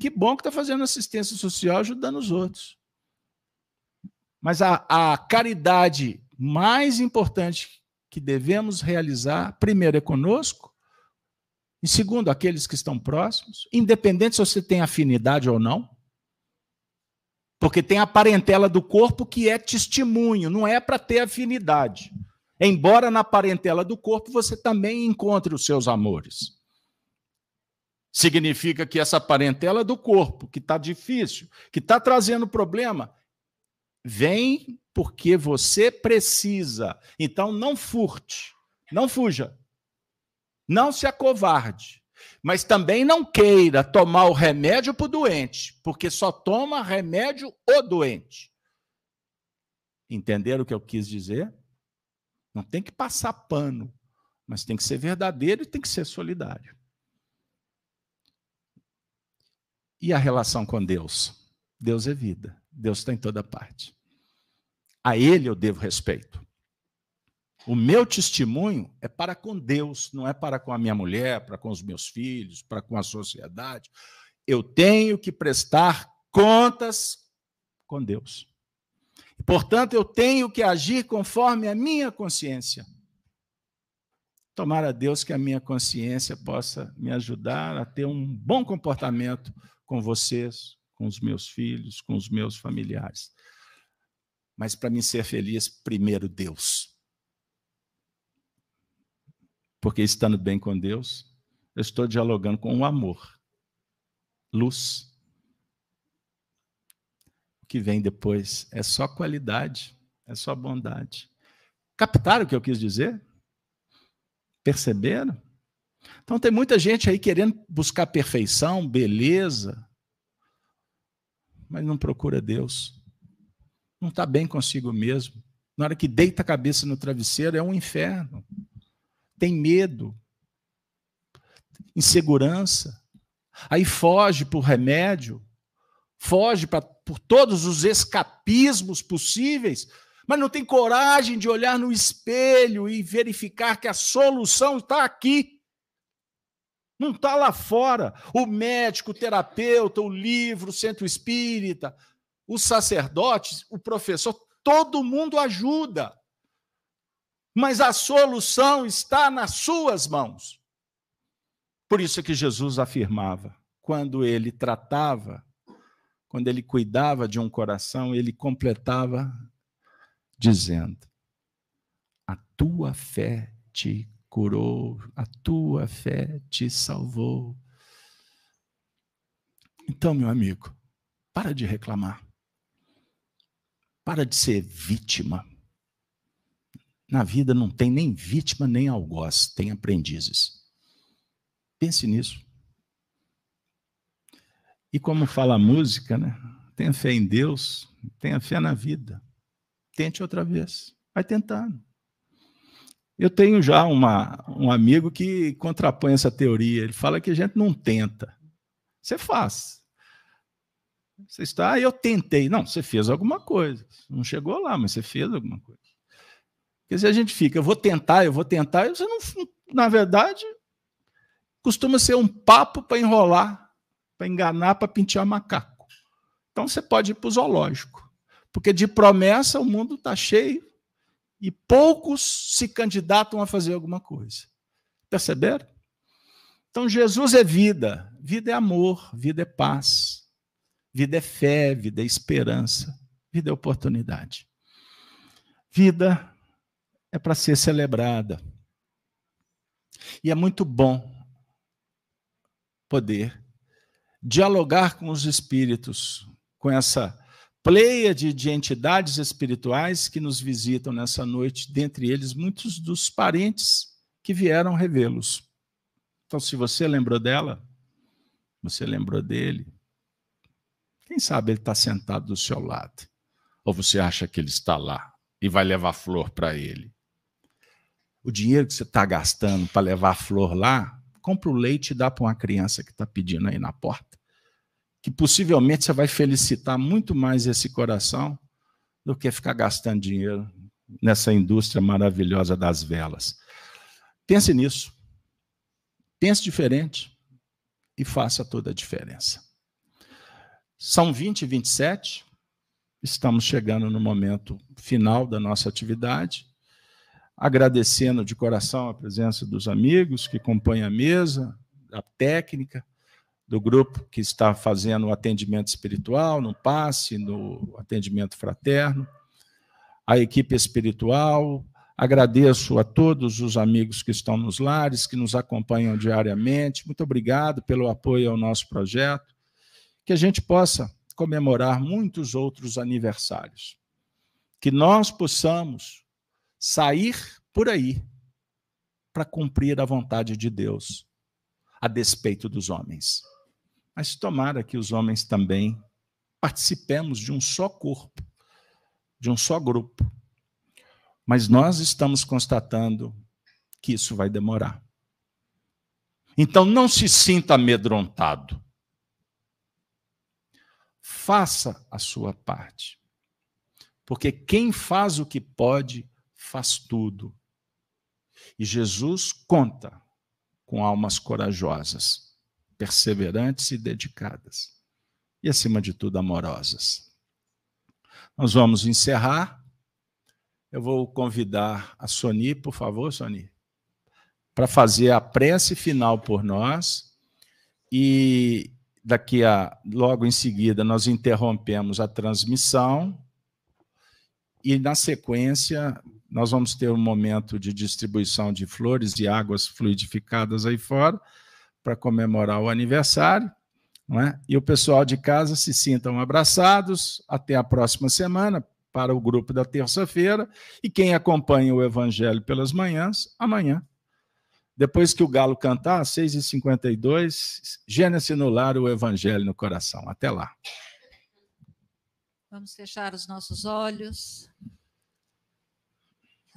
Que bom que está fazendo assistência social ajudando os outros. Mas a, a caridade mais importante que devemos realizar, primeiro, é conosco, e segundo, aqueles que estão próximos, independente se você tem afinidade ou não, porque tem a parentela do corpo que é testemunho, não é para ter afinidade. Embora na parentela do corpo você também encontre os seus amores. Significa que essa parentela do corpo, que está difícil, que está trazendo problema, Vem porque você precisa. Então não furte, não fuja. Não se acovarde. Mas também não queira tomar o remédio para o doente, porque só toma remédio o doente. Entenderam o que eu quis dizer? Não tem que passar pano, mas tem que ser verdadeiro e tem que ser solidário. E a relação com Deus? Deus é vida. Deus está em toda parte. A Ele eu devo respeito. O meu testemunho é para com Deus, não é para com a minha mulher, para com os meus filhos, para com a sociedade. Eu tenho que prestar contas com Deus. Portanto, eu tenho que agir conforme a minha consciência. Tomara a Deus que a minha consciência possa me ajudar a ter um bom comportamento com vocês, com os meus filhos, com os meus familiares. Mas para mim ser feliz, primeiro Deus. Porque estando bem com Deus, eu estou dialogando com o amor, luz. O que vem depois é só qualidade, é só bondade. Captaram o que eu quis dizer? Perceberam? Então tem muita gente aí querendo buscar perfeição, beleza, mas não procura Deus. Não está bem consigo mesmo. Na hora que deita a cabeça no travesseiro, é um inferno. Tem medo, insegurança. Aí foge por remédio, foge pra, por todos os escapismos possíveis, mas não tem coragem de olhar no espelho e verificar que a solução está aqui. Não está lá fora. O médico, o terapeuta, o livro, o centro espírita, os sacerdotes, o professor, todo mundo ajuda. Mas a solução está nas suas mãos. Por isso que Jesus afirmava, quando ele tratava, quando ele cuidava de um coração, ele completava dizendo: A tua fé te curou, a tua fé te salvou. Então, meu amigo, para de reclamar. Para de ser vítima. Na vida não tem nem vítima nem algoz, tem aprendizes. Pense nisso. E como fala a música, né? Tenha fé em Deus, tenha fé na vida. Tente outra vez. Vai tentando. Eu tenho já uma, um amigo que contrapõe essa teoria. Ele fala que a gente não tenta. Você faz. Você está, ah, eu tentei. Não, você fez alguma coisa. Não chegou lá, mas você fez alguma coisa. Quer dizer, a gente fica, eu vou tentar, eu vou tentar, você não, na verdade, costuma ser um papo para enrolar, para enganar, para pintar macaco. Então você pode ir para o zoológico. Porque de promessa o mundo está cheio e poucos se candidatam a fazer alguma coisa. Perceberam? Então Jesus é vida, vida é amor, vida é paz, vida é fé, vida é esperança, vida é oportunidade. Vida é para ser celebrada. E é muito bom poder dialogar com os espíritos, com essa pleiade de entidades espirituais que nos visitam nessa noite, dentre eles muitos dos parentes que vieram revê-los. Então, se você lembrou dela, você lembrou dele, quem sabe ele está sentado do seu lado. Ou você acha que ele está lá e vai levar flor para ele? O dinheiro que você está gastando para levar flor lá, compra o leite e dá para uma criança que está pedindo aí na porta que possivelmente você vai felicitar muito mais esse coração do que ficar gastando dinheiro nessa indústria maravilhosa das velas. Pense nisso. Pense diferente e faça toda a diferença. São 20 e 27, estamos chegando no momento final da nossa atividade. Agradecendo de coração a presença dos amigos que compõem a mesa, a técnica, do grupo que está fazendo o atendimento espiritual, no passe, no atendimento fraterno, a equipe espiritual. Agradeço a todos os amigos que estão nos lares, que nos acompanham diariamente. Muito obrigado pelo apoio ao nosso projeto. Que a gente possa comemorar muitos outros aniversários. Que nós possamos sair por aí para cumprir a vontade de Deus, a despeito dos homens. Mas tomara que os homens também participemos de um só corpo, de um só grupo. Mas nós estamos constatando que isso vai demorar. Então não se sinta amedrontado. Faça a sua parte. Porque quem faz o que pode, faz tudo. E Jesus conta com almas corajosas perseverantes e dedicadas. E, acima de tudo, amorosas. Nós vamos encerrar. Eu vou convidar a Soni, por favor, Soni, para fazer a prece final por nós. E daqui a logo em seguida nós interrompemos a transmissão e na sequência nós vamos ter um momento de distribuição de flores e águas fluidificadas aí fora para comemorar o aniversário, é? E o pessoal de casa se sintam abraçados. Até a próxima semana para o grupo da terça-feira. E quem acompanha o Evangelho pelas manhãs, amanhã. Depois que o galo cantar, às 6h52, Gênesis no lar, o Evangelho no coração. Até lá. Vamos fechar os nossos olhos,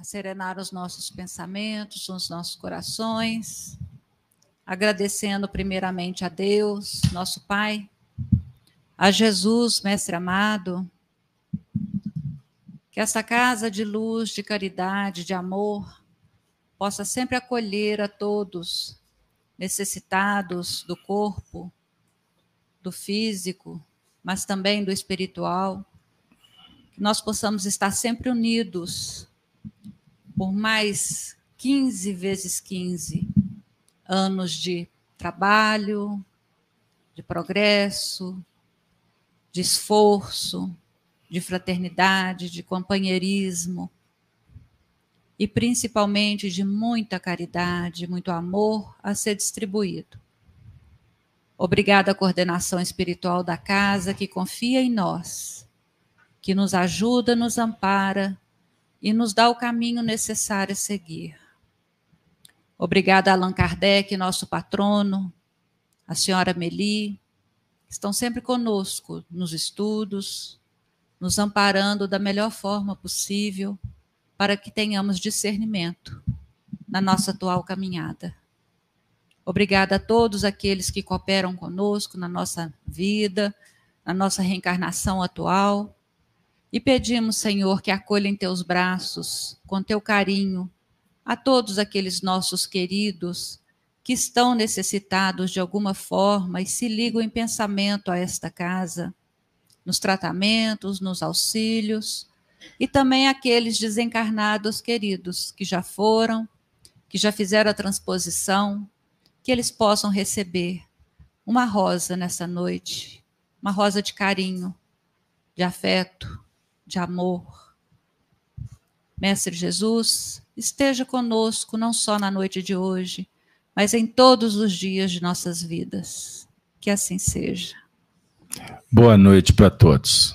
serenar os nossos pensamentos, os nossos corações agradecendo primeiramente a Deus, nosso Pai, a Jesus, Mestre amado, que esta casa de luz, de caridade, de amor, possa sempre acolher a todos necessitados do corpo, do físico, mas também do espiritual. Que nós possamos estar sempre unidos por mais 15 vezes 15 anos de trabalho, de progresso, de esforço, de fraternidade, de companheirismo. e principalmente de muita caridade, muito amor a ser distribuído. Obrigada à coordenação espiritual da casa que confia em nós, que nos ajuda, nos ampara e nos dá o caminho necessário a seguir. Obrigada Allan Kardec, nosso patrono, a senhora Meli, que estão sempre conosco nos estudos, nos amparando da melhor forma possível para que tenhamos discernimento na nossa atual caminhada. Obrigada a todos aqueles que cooperam conosco na nossa vida, na nossa reencarnação atual. E pedimos, Senhor, que acolha em teus braços, com teu carinho, a todos aqueles nossos queridos que estão necessitados de alguma forma e se ligam em pensamento a esta casa, nos tratamentos, nos auxílios, e também aqueles desencarnados queridos que já foram, que já fizeram a transposição, que eles possam receber uma rosa nessa noite, uma rosa de carinho, de afeto, de amor. Mestre Jesus, esteja conosco não só na noite de hoje, mas em todos os dias de nossas vidas. Que assim seja. Boa noite para todos.